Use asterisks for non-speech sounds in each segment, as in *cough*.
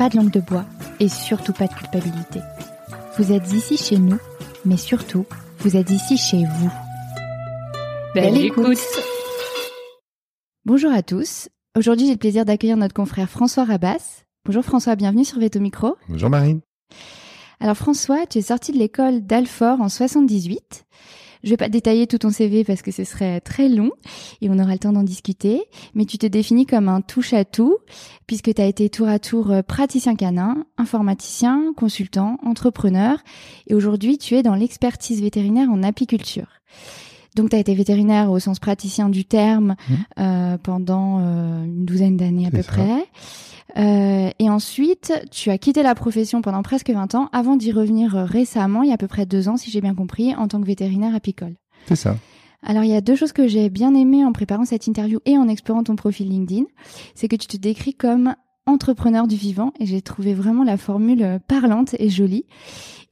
pas de langue de bois et surtout pas de culpabilité. Vous êtes ici chez nous, mais surtout, vous êtes ici chez vous. Belle, écoute. Bonjour à tous. Aujourd'hui, j'ai le plaisir d'accueillir notre confrère François Rabas. Bonjour François, bienvenue sur Veto Micro. Bonjour Marine. Alors François, tu es sorti de l'école d'Alfort en 78. Je vais pas détailler tout ton CV parce que ce serait très long et on aura le temps d'en discuter, mais tu te définis comme un touche à tout puisque tu as été tour à tour euh, praticien canin, informaticien, consultant, entrepreneur et aujourd'hui tu es dans l'expertise vétérinaire en apiculture. Donc, tu as été vétérinaire au sens praticien du terme Mmh. euh, pendant euh, une douzaine d'années à peu ça. près. Euh, et ensuite, tu as quitté la profession pendant presque 20 ans avant d'y revenir euh, récemment, il y a à peu près deux ans, si j'ai bien compris, en tant que vétérinaire apicole. C'est ça. Alors, il y a deux choses que j'ai bien aimées en préparant cette interview et en explorant ton profil LinkedIn. C'est que tu te décris comme entrepreneur du vivant et j'ai trouvé vraiment la formule euh, parlante et jolie.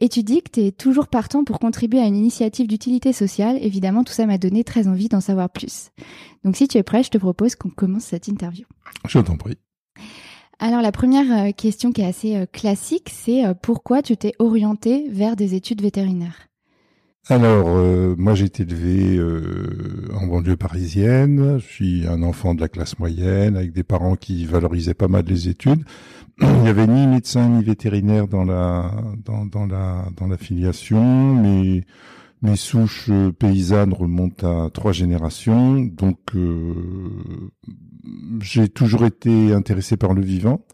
Et tu dis que tu es toujours partant pour contribuer à une initiative d'utilité sociale. Évidemment, tout ça m'a donné très envie d'en savoir plus. Donc, si tu es prêt, je te propose qu'on commence cette interview. Je t'en prie. Alors, la première euh, question qui est assez euh, classique, c'est pourquoi tu t'es orienté vers des études vétérinaires? Alors, euh, moi j'ai été élevé euh, en banlieue parisienne. Je suis un enfant de la classe moyenne avec des parents qui valorisaient pas mal les études. Il n'y avait ni médecin ni vétérinaire dans la dans, la dans la filiation, mes souches euh, paysannes remontent à trois générations, donc euh, j'ai toujours été intéressé par le vivant.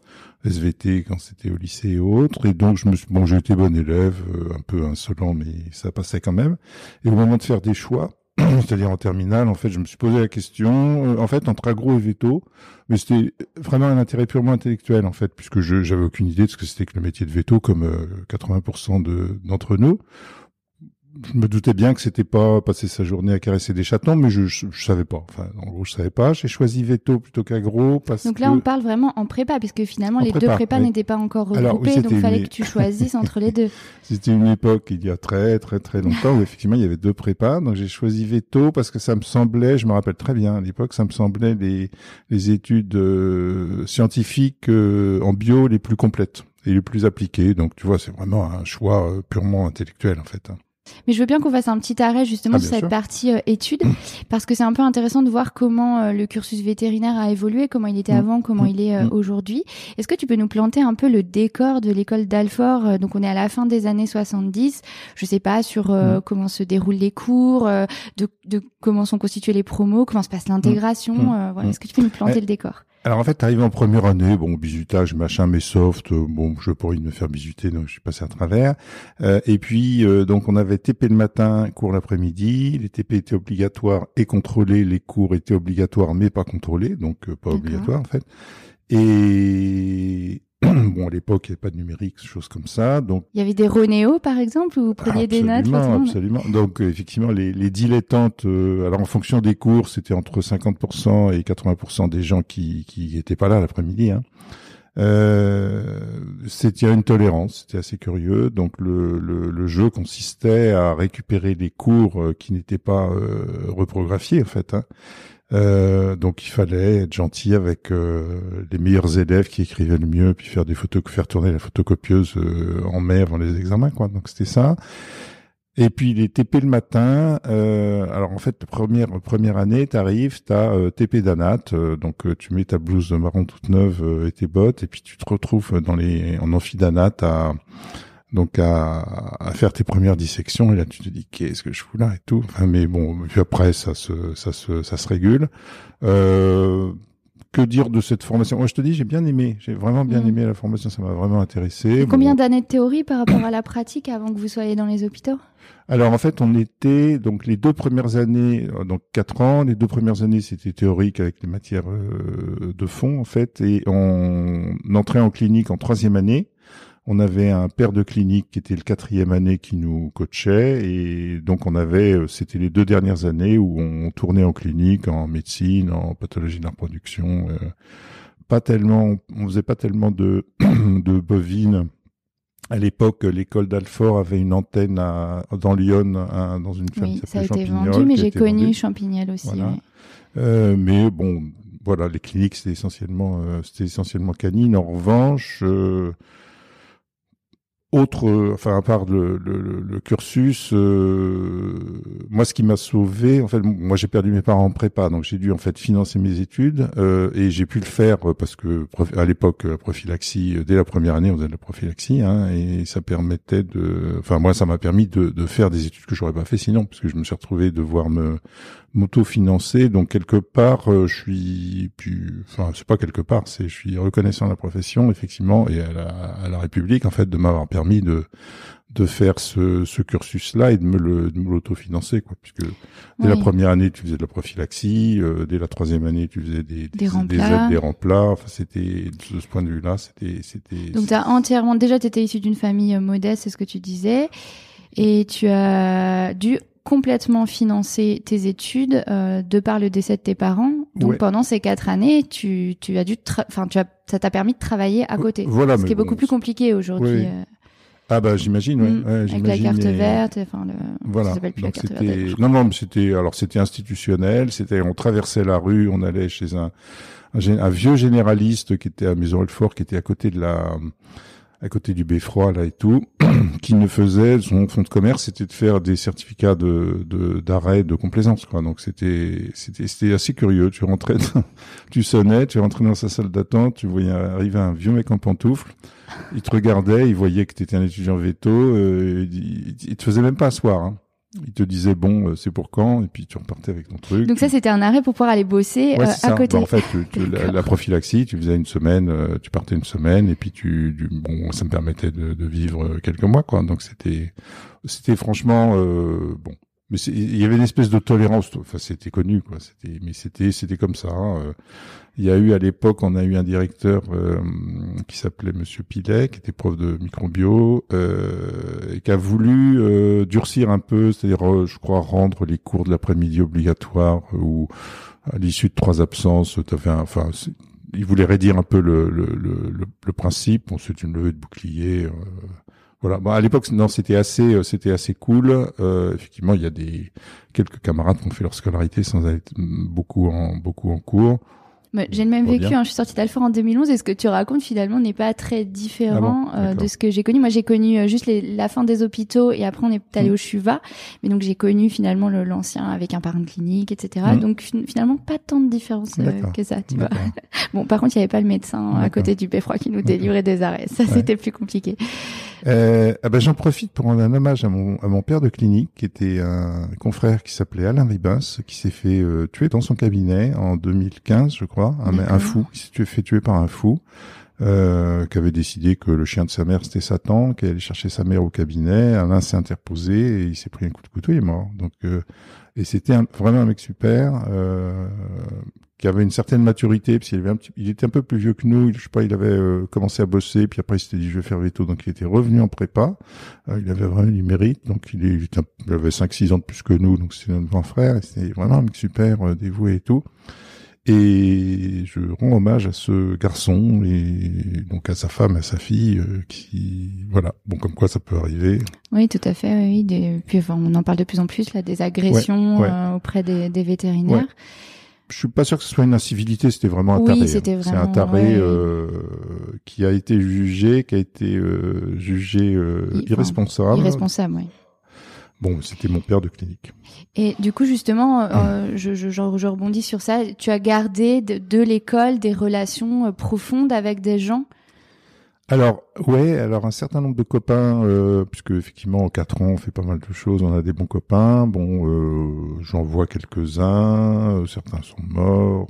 SVT quand c'était au lycée et autres. Et donc, je me suis, bon, j'ai été bon élève, euh, un peu insolent, mais ça passait quand même. Et au moment de faire des choix, *clears throat* c'est-à-dire en terminale, en fait, je me suis posé la question, euh, en fait, entre agro et veto, mais c'était vraiment un intérêt purement intellectuel, en fait, puisque je j'avais aucune idée de ce que c'était que le métier de veto, comme euh, 80% de d'entre nous. Je me doutais bien que c'était pas passer sa journée à caresser des chatons, mais je, je, je savais pas. Enfin, en gros, je savais pas. J'ai choisi veto plutôt qu'agro parce Donc que là, on parle vraiment en prépa, puisque finalement, En les deux prépa, prépas oui. n'étaient pas encore Alors, oui, regroupés, donc il fallait une- que tu choisisses entre les deux. *laughs* C'était une époque, il y a très très très longtemps, où effectivement il y avait deux prépas. Donc j'ai choisi veto parce que ça me semblait, je me rappelle très bien à l'époque, ça me semblait les, les études euh, scientifiques euh, en bio les plus complètes et les plus appliquées. Donc tu vois, c'est vraiment un choix euh, purement intellectuel en fait. Mais je veux bien qu'on fasse un petit arrêt justement Ah, sur cette sûr. partie euh, études, parce que c'est un peu intéressant de voir comment euh, le cursus vétérinaire a évolué, comment il était Mm. avant, comment Mm. il est euh, Mm. aujourd'hui. Est-ce que tu peux nous planter un peu le décor de l'école d'Alfort euh, Donc on est à la fin des années 70. Je sais pas sur Mm. comment se déroulent les cours, de, de comment sont constitués les promos, comment se passe l'intégration. Mm. voilà. Mm. Est-ce que tu peux nous planter le décor? Alors en fait, t'arrives en première année, bon, bisutage, machin, mais soft, euh, bon, je pas envie de me faire bisuter, donc je suis passé à travers. Euh, et puis, euh, donc on avait TP le matin, cours l'après-midi, les TP étaient obligatoires et contrôlés, les cours étaient obligatoires mais pas contrôlés, donc euh, pas obligatoires en fait. Et *clears throat* bon, à l'époque, il n'y avait pas de numérique, choses comme ça, donc Il y avait des Ronéo par exemple, où vous preniez des notes Absolument. Donc euh, effectivement, les, les dilettantes, euh, alors en fonction des cours, c'était entre 50% et 80% des gens qui qui étaient pas là l'après-midi. Hein. Euh, c'était une tolérance, c'était assez curieux. Donc le, le, le jeu consistait à récupérer les cours euh, qui n'étaient pas euh, reprographiés en fait. Hein. Euh, donc il fallait être gentil avec euh, les meilleurs élèves qui écrivaient le mieux, puis faire des photos, faire tourner la photocopieuse euh, en mai avant les examens, quoi. Donc c'était ça. Et puis les TP le matin. Alors en fait, première première année, t'arrives, t'as TP d'anat, donc tu mets ta blouse marron toute neuve et tes bottes, et puis tu te retrouves dans les en amphi d'anat à donc à, à, faire tes premières dissections et là tu te dis qu'est-ce que je fous là et tout enfin mais bon puis après ça se ça se ça se régule euh, que dire de cette formation? Moi, je te dis, j'ai bien aimé. J'ai vraiment bien Mm. aimé la formation. Ça m'a vraiment intéressé. Et combien Bon. d'années de théorie par rapport à la pratique avant que vous soyez dans les hôpitaux? Alors, en fait, on était donc les deux premières années, euh, donc quatre ans. Les deux premières années, c'était théorique avec les matières euh, de fond, en fait, et on entrait en clinique en troisième année. On avait un père de clinique qui était le quatrième année qui nous coachait et donc on avait, euh, c'était les deux dernières années où on tournait en clinique, en médecine, en pathologie de la reproduction. euh, pas tellement, on faisait pas tellement de *clears throat* de bovines. À l'époque, l'école d'Alfort avait une antenne à, dans Lyon, dans une ferme Oui, qui ça a été vendu, mais j'ai connu. Champignol aussi. Voilà. ouais. Euh, mais bon, voilà, les cliniques c'était essentiellement, euh, c'était essentiellement canine. En revanche, euh, autre, euh, enfin à part le, le, le- cursus, euh, moi ce qui m'a sauvé, en fait, moi j'ai perdu mes parents en prépa, donc j'ai dû en fait financer mes études euh, et j'ai pu le faire euh, parce que à l'époque la prophylaxie, euh, dès la première année on faisait de la prophylaxie hein, et ça permettait de, enfin moi ça m'a permis de, de faire des études que j'aurais pas fait sinon parce que je me suis retrouvé devoir me m'auto-financer. Donc quelque part, euh, je suis, plus, enfin c'est pas quelque part, c'est je suis reconnaissant à la profession effectivement et à la, à la République en fait de m'avoir permis de de faire ce, ce cursus-là et de me le de me l'auto-financer quoi, puisque dès la première année tu faisais de la prophylaxie, euh, dès la troisième année tu faisais des Des des, remplats. aides, des remplats. Enfin c'était de ce point de vue-là, c'était c'était. Donc, tu as entièrement. Déjà, tu étais issu d'une famille euh, modeste, c'est ce que tu disais. Et tu as dû complètement financer tes études euh, de par le décès de tes parents. Donc, Ouais. pendant ces quatre années, tu, tu as dû. Enfin, tu as, ça t'a permis de travailler à côté. Voilà, ce qui est beaucoup plus compliqué aujourd'hui. Euh, Ah bah j'imagine, ouais, mm, ouais, avec la carte et- verte, enfin, le, Voilà. ça s'appelle plus la Donc carte verte. c'était non non mais c'était alors c'était institutionnel, c'était on traversait la rue, on allait chez un un vieux généraliste qui était à Maison Alfort qui était à côté de la à côté du beffroi là et tout *clears throat* qui ne faisait son fonds de commerce c'était de faire des certificats de d'arrêt de, complaisance quoi. Donc c'était c'était c'était assez curieux, tu rentrais *laughs* tu sonnais, tu rentrais dans sa salle d'attente, tu voyais arriver un vieux mec en pantoufles il te regardait, il voyait que tu étais un étudiant veto, euh, il, il te faisait même pas asseoir. Hein. Il te disait bon, euh, c'est pour quand, et puis tu repartais avec ton truc. Donc ça, c'était un arrêt pour pouvoir aller bosser Ouais, euh, à côté. Bah, en fait, tu- tu- la, prophylaxie, tu faisais une semaine, euh, tu partais une semaine, et puis tu, tu- bon, ça me permettait de, de vivre euh, quelques mois, quoi. Donc c'était, c'était franchement euh, bon. Mais il y avait une espèce de tolérance. Enfin, c'était connu, quoi. C'était, mais c'était, c'était comme ça. hein, euh. Il y a eu à l'époque, on a eu un directeur euh, qui s'appelait Monsieur Pilet, qui était prof de microbio, euh, et qui a voulu euh, durcir un peu, c'est-à-dire, euh, je crois, rendre les cours de l'après-midi obligatoires euh, ou à l'issue de trois absences, t'avais un, enfin, il voulait rédire un peu le, le, le, le, principe. Bon, c'est une levée de bouclier. Voilà. Bon, à l'époque, non, c'était assez, euh, c'était assez cool. Euh, effectivement, il y a des quelques camarades qui ont fait leur scolarité sans mm, beaucoup en beaucoup en cours. J'ai le même vécu, hein, je suis sortie d'Alfort en 2011 et ce que tu racontes finalement n'est pas très différent Ah bon euh, de ce que j'ai connu. Moi j'ai connu euh, juste les- la fin des hôpitaux et après on est allé Mm. au CHUVA. Mais donc j'ai connu finalement le- l'ancien avec un parrain de clinique, etc. Mm. Donc fin- finalement pas tant de différence euh, que ça, tu vois. *laughs* Bon par contre il n'y avait pas le médecin à côté du beffroi qui nous délivrait des arrêts. Ça Ouais. c'était plus compliqué. Euh, ah ben, j'en profite pour rendre un hommage à mon, à mon père de clinique, qui était un confrère qui s'appelait Alain Ribas, qui s'est fait euh, tuer dans son cabinet en 2015, je crois, un, un fou, qui s'est fait tuer par un fou, euh, qui avait décidé que le chien de sa mère c'était Satan, qui allait chercher sa mère au cabinet. Alain s'est interposé et il s'est pris un coup de couteau, il est mort. Donc, euh, et c'était vraiment un mec super. Euh, qui avait une certaine maturité, petit, il était un peu plus vieux que nous. Je sais pas, il avait euh, commencé à bosser, puis après il s'était dit je vais faire veto, donc il était revenu en prépa. Euh, il avait vraiment du mérite, donc il, est, il, il avait 5-6 ans de plus que nous, donc c'était notre grand frère. C'était vraiment un mec super dévoué et tout. Et je rends hommage à ce garçon et donc à sa femme, à sa fille, euh, qui voilà, bon comme quoi ça peut arriver. Oui tout à fait. Oui, des... puis enfin, on en parle de plus en plus là des agressions ouais. euh, auprès des, des vétérinaires. Ouais. Je suis pas sûr que ce soit une incivilité, c'était vraiment un Oui, taré. hein. c'était C'est un vraiment, taré euh, qui a été jugé, qui a été euh, jugé euh, enfin, irresponsable. Irresponsable, oui. Bon, c'était mon père de clinique. Et du coup, justement, Hum. euh, je, je, rebondis sur ça. Tu as gardé de, de l'école des relations euh, profondes avec des gens? Alors, ouais, alors un certain nombre de copains, euh, puisque effectivement en quatre ans on fait pas mal de choses, on a des bons copains. Bon, euh, j'en vois quelques-uns, certains sont morts.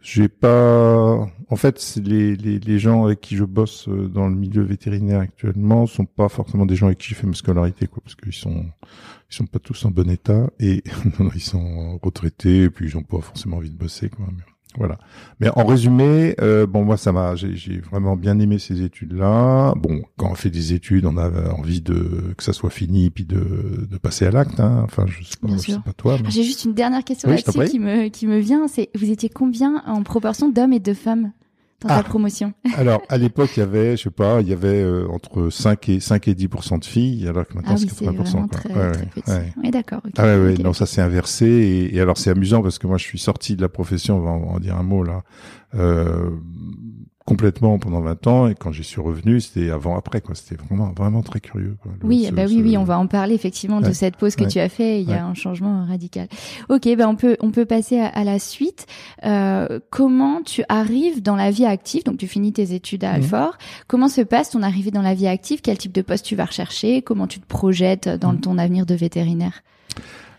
J'ai pas, en fait, les, les, les gens avec qui je bosse euh, dans le milieu vétérinaire actuellement sont pas forcément des gens avec qui j'ai fait ma scolarité, quoi, parce qu'ils sont, ils sont pas tous en bon état et *laughs* ils sont retraités, et puis ils ont pas forcément envie de bosser, quoi. Voilà. Mais en résumé, euh, bon moi ça m'a, j'ai vraiment bien aimé ces études-là. Bon, quand on fait des études, on a envie de que ça soit fini puis de, de passer à l'acte. Hein. Enfin, je sais pas, je sais pas toi. Mais... J'ai juste une dernière question Oui, là-dessus qui me qui me vient. C'est vous étiez combien en proportion d'hommes et de femmes? Dans Ah. ta promotion *laughs* Alors à l'époque, il y avait, je sais pas, il y avait euh, entre 5 et 5 et 10% de filles, alors que maintenant Ah c'est oui, c'est 80 vraiment quoi. très, Ouais, très ouais, d'accord. Ah ouais, ouais, Ok. non, ça s'est inversé. Et, et alors c'est amusant parce que moi je suis sorti de la profession, on va en, on va en dire un mot là, euh, complètement pendant 20 ans. Et quand j'y suis revenu, c'était avant-après, quoi. C'était vraiment, vraiment très curieux. Quoi. Le- Oui, ce- bah oui, ce- oui, on va en parler effectivement de cette pause que ouais, tu as fait. Il y a ouais. un changement radical. Ok, ben on peut on peut passer à, à la suite. Euh, comment tu arrives dans la vie active? Donc tu finis tes études à Mhm. Alfort. Comment se passe ton arrivée dans la vie active? Quel type de poste tu vas rechercher? Comment tu te projettes dans Mhm. ton avenir de vétérinaire?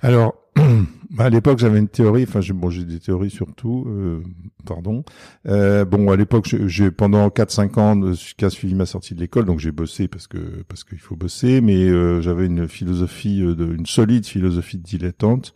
Alors, *clears throat* bah, à l'époque, j'avais une théorie. Enfin, j'ai, bon, j'ai des théories surtout. Euh, pardon. Euh, bon, à l'époque, j'ai- pendant 4-5 ans jusqu'à suivi ma sortie de l'école, donc j'ai bossé parce que parce qu'il faut bosser. Mais euh, j'avais une philosophie, euh, de, une solide philosophie de dilettante.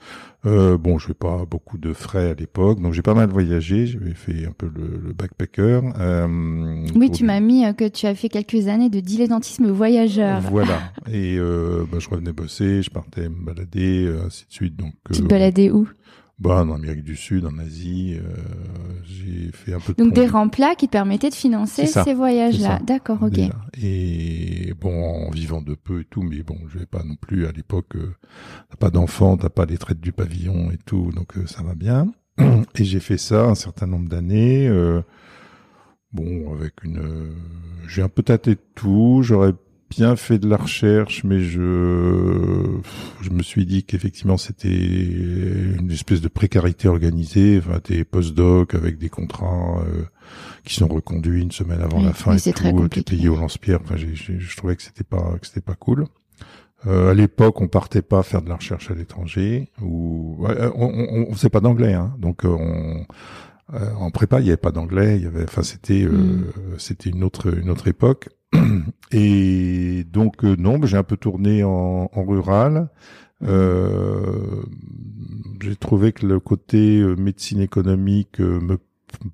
Euh, bon, je fais pas beaucoup de frais à l'époque, donc j'ai pas mal voyagé. J'avais fait un peu le, le backpacker. Euh, Oui, tu m'as mis que tu as fait quelques années de dilettantisme voyageur. Voilà. Et euh, bah, je revenais bosser, je partais me balader, ainsi de suite. Donc, Baladais où? Bah, en Amérique du Sud, en Asie, euh, j'ai fait un peu de Donc des remplats qui te permettaient de financer ça, ces voyages-là. D'accord, ok. déjà. Et bon, en vivant de peu et tout, mais bon, je vais pas non plus à l'époque. Euh, t'as pas d'enfants, t'as pas les traites du pavillon et tout, donc euh, ça va bien. *clears throat* Et j'ai fait ça un certain nombre d'années. euh, bon, avec une, j'ai un peu tâté de tout. J'aurais bien fait de la recherche, mais je, je me suis dit qu'effectivement c'était une espèce de précarité organisée. Enfin, t'es post-doc avec des contrats euh, qui sont reconduits une semaine avant Oui, la fin et tout. T'es payé au lance-pierre. Enfin, j'ai, j'ai- je trouvais que c'était pas que c'était pas cool. Euh, à l'époque, on partait pas faire de la recherche à l'étranger ou ouais, euh, on, on, on faisait pas d'anglais, hein. donc euh, on euh, en prépa, il y avait pas d'anglais, il y avait, enfin c'était euh, Mm. c'était une autre une autre époque. *clears throat* Et donc euh, non, j'ai un peu tourné en, en rural. Euh, j'ai trouvé que le côté euh, médecine économique me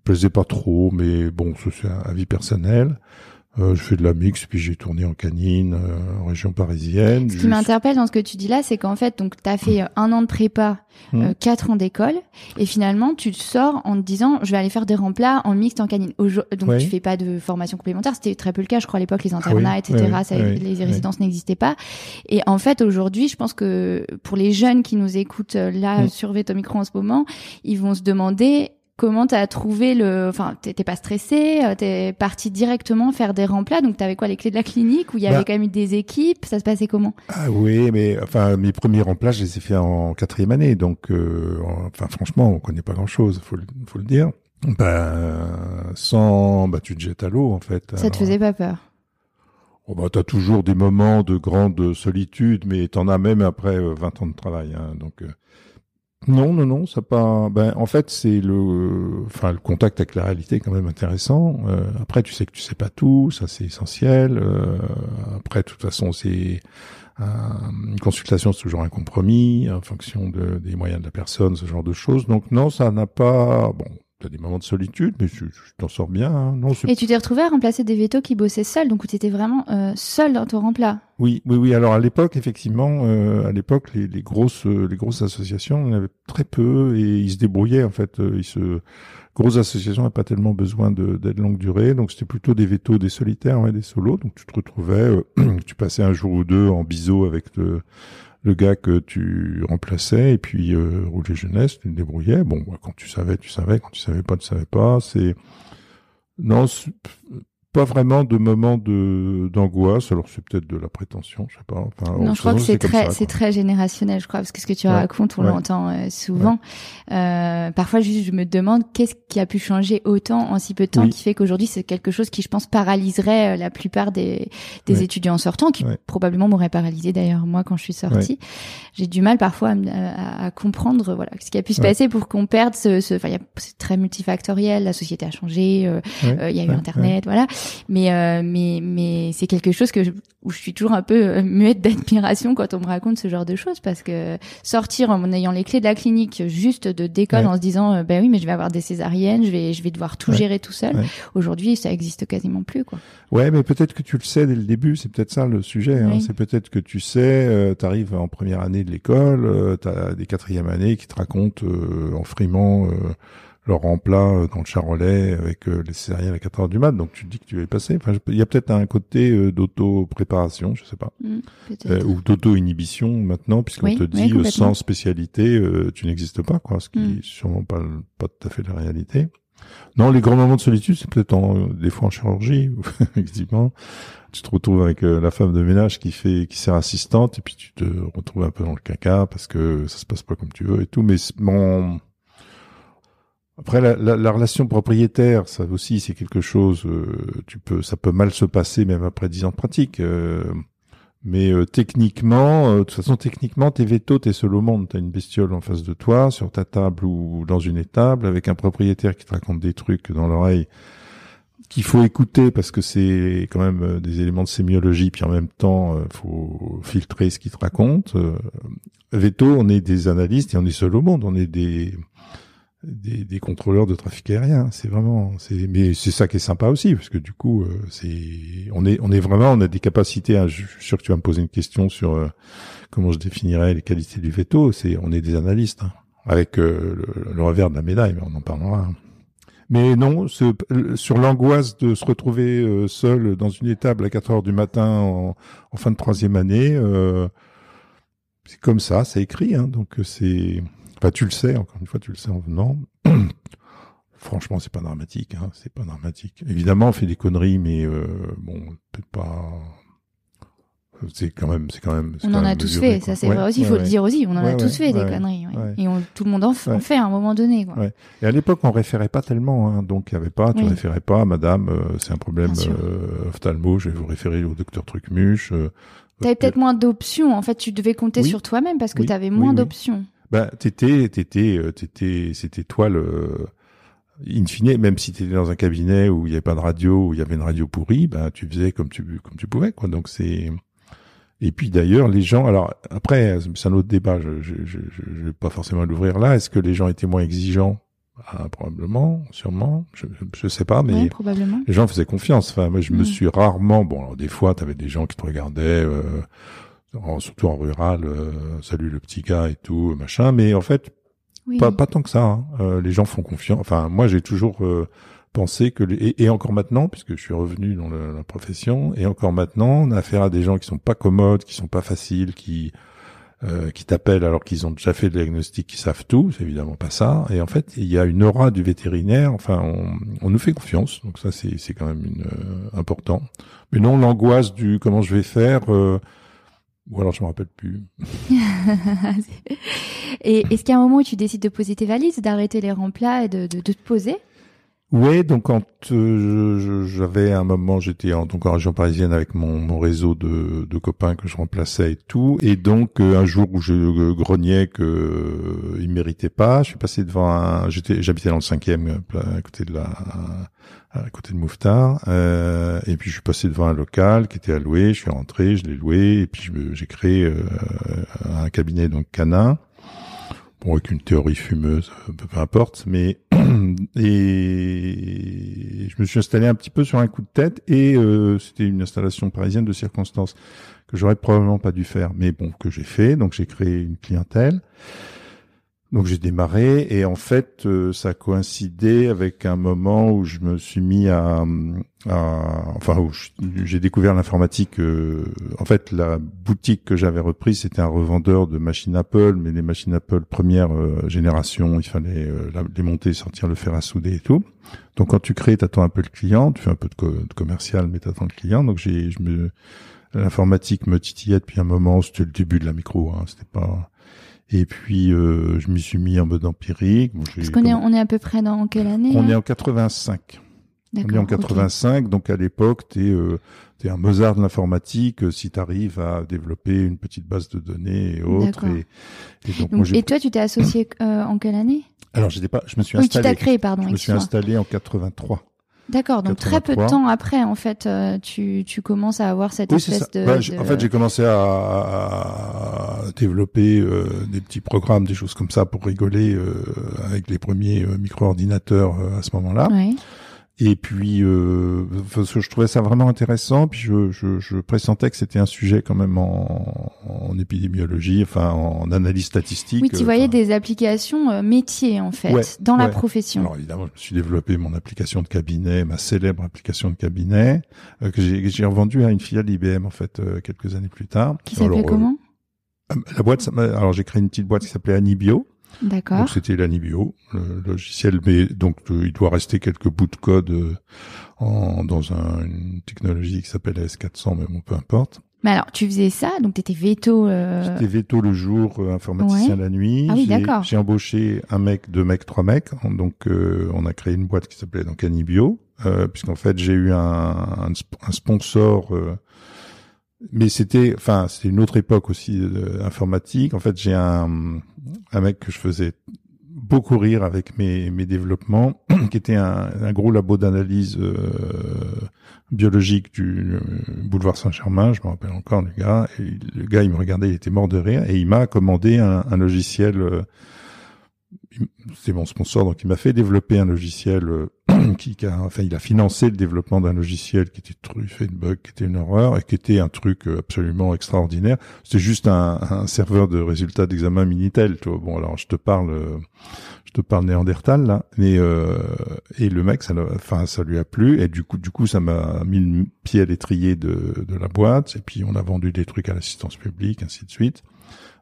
plaisait pas trop, mais bon, c'est un avis personnel. Euh, je fais de la mix, puis j'ai tourné en canine, euh, en région parisienne. Ce qui m'interpelle dans ce que tu dis là, c'est qu'en fait, donc, tu as fait euh, un an de prépa, Mm. euh, quatre ans d'école, et finalement, tu te sors en te disant, je vais aller faire des remplats en mixte, en canine. Donc, Oui. tu fais pas de formation complémentaire. C'était très peu le cas, je crois, à l'époque, les Ah internats, oui, etc. oui, ça- les résidences n'existaient pas. Et en fait, aujourd'hui, je pense que pour les jeunes qui nous écoutent euh, là Mm. sur Veto Micro en ce moment, ils vont se demander comment t'as trouvé le, enfin, t'es pas stressé, euh, t'es parti directement faire des remplats, donc t'avais quoi les clés de la clinique où il y avait Bah. quand même eu des équipes, ça se passait comment? Ah oui, mais enfin mes premiers remplats, je les ai faits en quatrième année, donc euh, enfin franchement, on connaît pas grand-chose, faut le, faut le dire. Ben sans, bah tu te jettes à l'eau en fait. Ça te Alors, faisait pas peur? Oh, bah, t'as toujours des moments de grande solitude, mais t'en as même après euh, 20 ans de travail. Hein, donc euh, non, non, non, ça pas. Ben en fait, c'est le, enfin le contact avec la réalité quand même intéressant. Euh, après, tu sais que tu sais pas tout, ça c'est essentiel. Euh, après, de toute façon, c'est un- une consultation, c'est toujours un compromis en fonction de, des moyens de la personne, ce genre de choses. Donc non, ça n'a pas. Bon, t'as des moments de solitude, mais tu tu t'en sors bien. Hein. Non, c'est Et tu t'es retrouvé à remplacer des vétos qui bossaient seuls, donc où t'étais vraiment euh, seul dans ton remplat. Oui, oui, oui. Alors à l'époque, effectivement, euh, à l'époque, les, les grosses, euh, les grosses associations, il y en avait très peu et ils se débrouillaient en fait. Ils se grosses associations n'avaient pas tellement besoin de- d'aide longue durée, donc c'était plutôt des vétos, des solitaires, ouais, des solos. Donc tu te retrouvais, euh, *clears throat* tu passais un jour ou deux en biseau avec le le gars que tu remplaçais et puis euh, rouler jeunesse, tu te débrouillais. Bon, bah, quand tu savais, tu savais. Quand tu savais pas, tu savais pas. C'est non, pas vraiment de moment de d'angoisse. Alors c'est peut-être de la prétention, je sais pas. Enfin, non, je crois que c'est très, c'est très générationnel. Je crois parce que ce que tu racontes, on l'entend euh, souvent. Euh, parfois, juste, je me demande qu'est-ce qui a pu changer autant en si peu de temps, qui fait qu'aujourd'hui c'est quelque chose qui, je pense, paralyserait euh, la plupart des, des étudiants sortants, qui probablement m'aurait paralysé d'ailleurs moi quand je suis sortie. J'ai du mal parfois à, à, comprendre, voilà, ce qui a pu se passer pour qu'on perde ce, ce enfin, c'est très multifactoriel. La société a changé, il y a eu Internet, voilà. Mais euh, mais mais c'est quelque chose que je, où je suis toujours un peu euh, muette d'admiration quand on me raconte ce genre de choses parce que sortir en ayant les clés de la clinique juste de d'école en se disant euh, ben oui mais je vais avoir des césariennes, je vais je vais devoir tout gérer tout seul. Aujourd'hui, ça existe quasiment plus quoi. Ouais, mais peut-être que tu le sais dès le début, c'est peut-être ça le sujet. Hein. C'est peut-être que tu sais, euh, tu arrives en première année de l'école, euh, tu as des quatrièmes années qui te racontent en frimant leur plat euh, dans le Charolais avec euh, les céréales à 4 heures du mat. Donc tu te dis que tu es passé. Enfin, il y a peut-être un côté euh, d'auto-préparation, je sais pas, mmh, ou d'auto-inhibition maintenant, puisqu'on te dit sans spécialité, tu n'existes pas, quoi. Ce qui mmh. est sûrement pas pas tout à fait la réalité. Non, les grands moments de solitude, c'est peut-être en, des fois en chirurgie, *laughs* effectivement. Tu te retrouves avec la femme de ménage qui fait, qui sert assistante, et puis tu te retrouves un peu dans le caca parce que ça se passe pas comme tu veux et tout. Mais mon, après la, la, la, relation propriétaire, ça aussi c'est quelque chose. Euh, tu peux, ça peut mal se passer même après dix ans de pratique. Euh, mais euh, techniquement, de toute façon techniquement, t'es veto, t'es seul au monde. T'as une bestiole en face de toi, sur ta table ou dans une étable, avec un propriétaire qui te raconte des trucs dans l'oreille qu'il faut écouter parce que c'est quand même des éléments de sémiologie, puis en même temps, faut filtrer ce qu'il te raconte. veto, on est des analystes et on est seul au monde. On est des des, des, contrôleurs de trafic aérien. C'est vraiment, c'est, mais c'est ça qui est sympa aussi, parce que du coup, euh, c'est, on est, on est vraiment, on a des capacités. Hein, je suis sûr que tu vas me poser une question sur euh, comment je définirais les qualités du veto. C'est, on est des analystes, hein, avec euh, le, revers de la médaille, mais on en parlera. Hein. Mais non, ce, sur l'angoisse de se retrouver seul dans une étable à 4 heures du matin en, en fin de troisième année, c'est comme ça, c'est écrit. Hein, donc c'est Enfin, tu le sais, encore une fois, tu le sais en venant. *clears throat* Franchement, c'est pas dramatique, hein, c'est pas dramatique. Évidemment, on fait des conneries, mais euh, bon, peut-être pas. C'est quand même, c'est quand même. On en a tous fait, ça c'est vrai aussi. Il faut le dire aussi. On en a tous fait des conneries, et on, tout le monde en, fait à un moment donné. Quoi. Et à l'époque, on référait pas tellement, hein, donc il y avait pas. Tu référais pas, Madame, euh, c'est un problème euh, ophtalmo. Je vais vous référer au docteur Trucmuche. Euh, T'avais peut-être moins d'options. En fait, tu devais compter sur toi-même parce que tu avais moins d'options. Ben, t'étais, t'étais, euh, t'étais, c'était toi le, in fine, même si t'étais dans un cabinet où il n'y avait pas de radio, où il y avait une radio pourrie, ben, tu faisais comme tu, comme tu pouvais, quoi. Donc c'est, et puis d'ailleurs, les gens, alors après, c'est un autre débat, je, je, je, je vais pas forcément l'ouvrir là. Est-ce que les gens étaient moins exigeants? Ah, probablement, sûrement, je, je sais pas, mais les gens faisaient confiance. Enfin, moi, je me mm. suis rarement, bon, alors des fois, tu avais des gens qui te regardaient, euh, surtout en rural, euh, salut le petit gars et tout, machin. Mais en fait, pas, pas tant que ça. Hein. Euh, les gens font confiance. Enfin, moi, j'ai toujours euh, pensé que et, encore maintenant, puisque je suis revenu dans la profession, et encore maintenant, on a affaire à des gens qui sont pas commodes, qui sont pas faciles, qui qui t'appellent alors qu'ils ont déjà fait le diagnostic, qui savent tout. C'est évidemment pas ça. Et en fait, il y a une aura du vétérinaire. Enfin, on, on nous fait confiance. Donc ça, c'est c'est quand même une, important. Mais non, l'angoisse du comment je vais faire. Ou alors je me rappelle plus. *laughs* et est-ce qu'il y a un moment où tu décides de poser tes valises, d'arrêter les remplats et de, te poser? Ouais, donc quand euh, j'avais un moment, j'étais en, donc en région parisienne avec mon, mon réseau de, de, copains que je remplaçais et tout, et donc euh, un jour où je grognais que euh, il méritait pas, je suis passé devant un, j'étais, j'habitais dans le cinquième à côté de la, à côté de Mouffetard, euh, et puis je suis passé devant un local qui était à louer, je suis rentré, je l'ai loué, et puis j'ai créé un cabinet donc canin bon, avec une théorie fumeuse, peu importe, mais *clears throat* et je me suis installé un petit peu sur un coup de tête et euh, c'était une installation parisienne de circonstances que j'aurais probablement pas dû faire, mais bon que j'ai fait, donc j'ai créé une clientèle. Donc j'ai démarré et en fait euh, ça a coïncidé avec un moment où je me suis mis à, à enfin où j'ai découvert l'informatique. euh, en fait la boutique que j'avais reprise c'était un revendeur de machines Apple, mais les machines Apple première euh, génération, il fallait euh, les monter, sortir le fer à souder et tout. Donc quand tu crées, t'attends un peu le client, tu fais un peu de, de commercial, mais t'attends le client. Donc j'ai je me l'informatique me titillait depuis un moment. C'était le début de la micro, hein, c'était pas et puis, euh, je m'y suis mis en mode empirique. Bon, Parce qu'on est, on est à peu près dans quelle année on est en 85. On est en ok. 85, donc à l'époque, t'es euh, es un Mozart de l'informatique euh, si tu arrives à développer une petite base de données et autres. Et, et donc, Donc, moi, et toi, tu t'es associé euh, en quelle année? Alors j'étais pas, je me suis Oui, tu installé. t'as créé, pardon. je me suis installé en 83. D'accord, donc très peu de 83. temps après, en fait, euh, tu, tu commences à avoir cette Oui, espèce ça. de, En fait, j'ai commencé à, à développer euh, des petits programmes, des choses comme ça pour rigoler euh, avec les premiers euh, micro-ordinateurs euh, à ce moment-là. Ouais. Et puis, euh, parce que je trouvais ça vraiment intéressant. Puis je, je, je pressentais que c'était un sujet quand même en, en épidémiologie, enfin en analyse statistique. Oui, tu voyais enfin, des applications euh, métiers, en fait, Ouais, dans la profession. Alors évidemment, je me suis développé mon application de cabinet, ma célèbre application de cabinet, euh, que j'ai revendue à une filiale IBM en fait euh, quelques années plus tard. qui s'appelait euh, comment? La boîte, alors j'ai créé une petite boîte qui s'appelait Anibio. D'accord. Donc c'était l'Anibio, le logiciel, mais donc euh, il doit rester quelques bouts de code euh, en, dans un- une technologie qui s'appelle S400, mais bon, peu importe. Mais alors, tu faisais ça, donc tu étais veto. euh, J'étais veto le jour, euh, informaticien Ouais. la nuit. Ah oui, d'accord. J'ai embauché un mec, deux mecs, trois mecs. Donc euh, on a créé une boîte qui s'appelait donc Anibio, euh, puisqu'en fait j'ai eu un, un, un sponsor. Mais c'était, enfin, c'était une autre époque aussi euh, informatique. En fait, j'ai un, un mec que je faisais beaucoup rire avec mes, mes développements, *clears throat* qui était un, un gros labo d'analyse euh, biologique du euh, boulevard Saint-Germain, je me rappelle encore le gars, le gars il me regardait, il était mort de rire, et il m'a commandé un, un logiciel, euh, c'est mon sponsor, donc il m'a fait développer un logiciel euh, *clears throat* qui, qui a, enfin il a financé le développement d'un logiciel qui était truffé de bugs, qui était une horreur, et qui était un truc euh, absolument extraordinaire. C'était juste un, un serveur de résultats d'examen Minitel, tu vois. Bon alors je te parle... euh, je te parle néandertal là, mais euh, et le mec, ça, enfin ça lui a plu et du coup, du coup, ça m'a mis le pied à l'étrier de, de la boîte et puis on a vendu des trucs à l'assistance publique, ainsi de suite.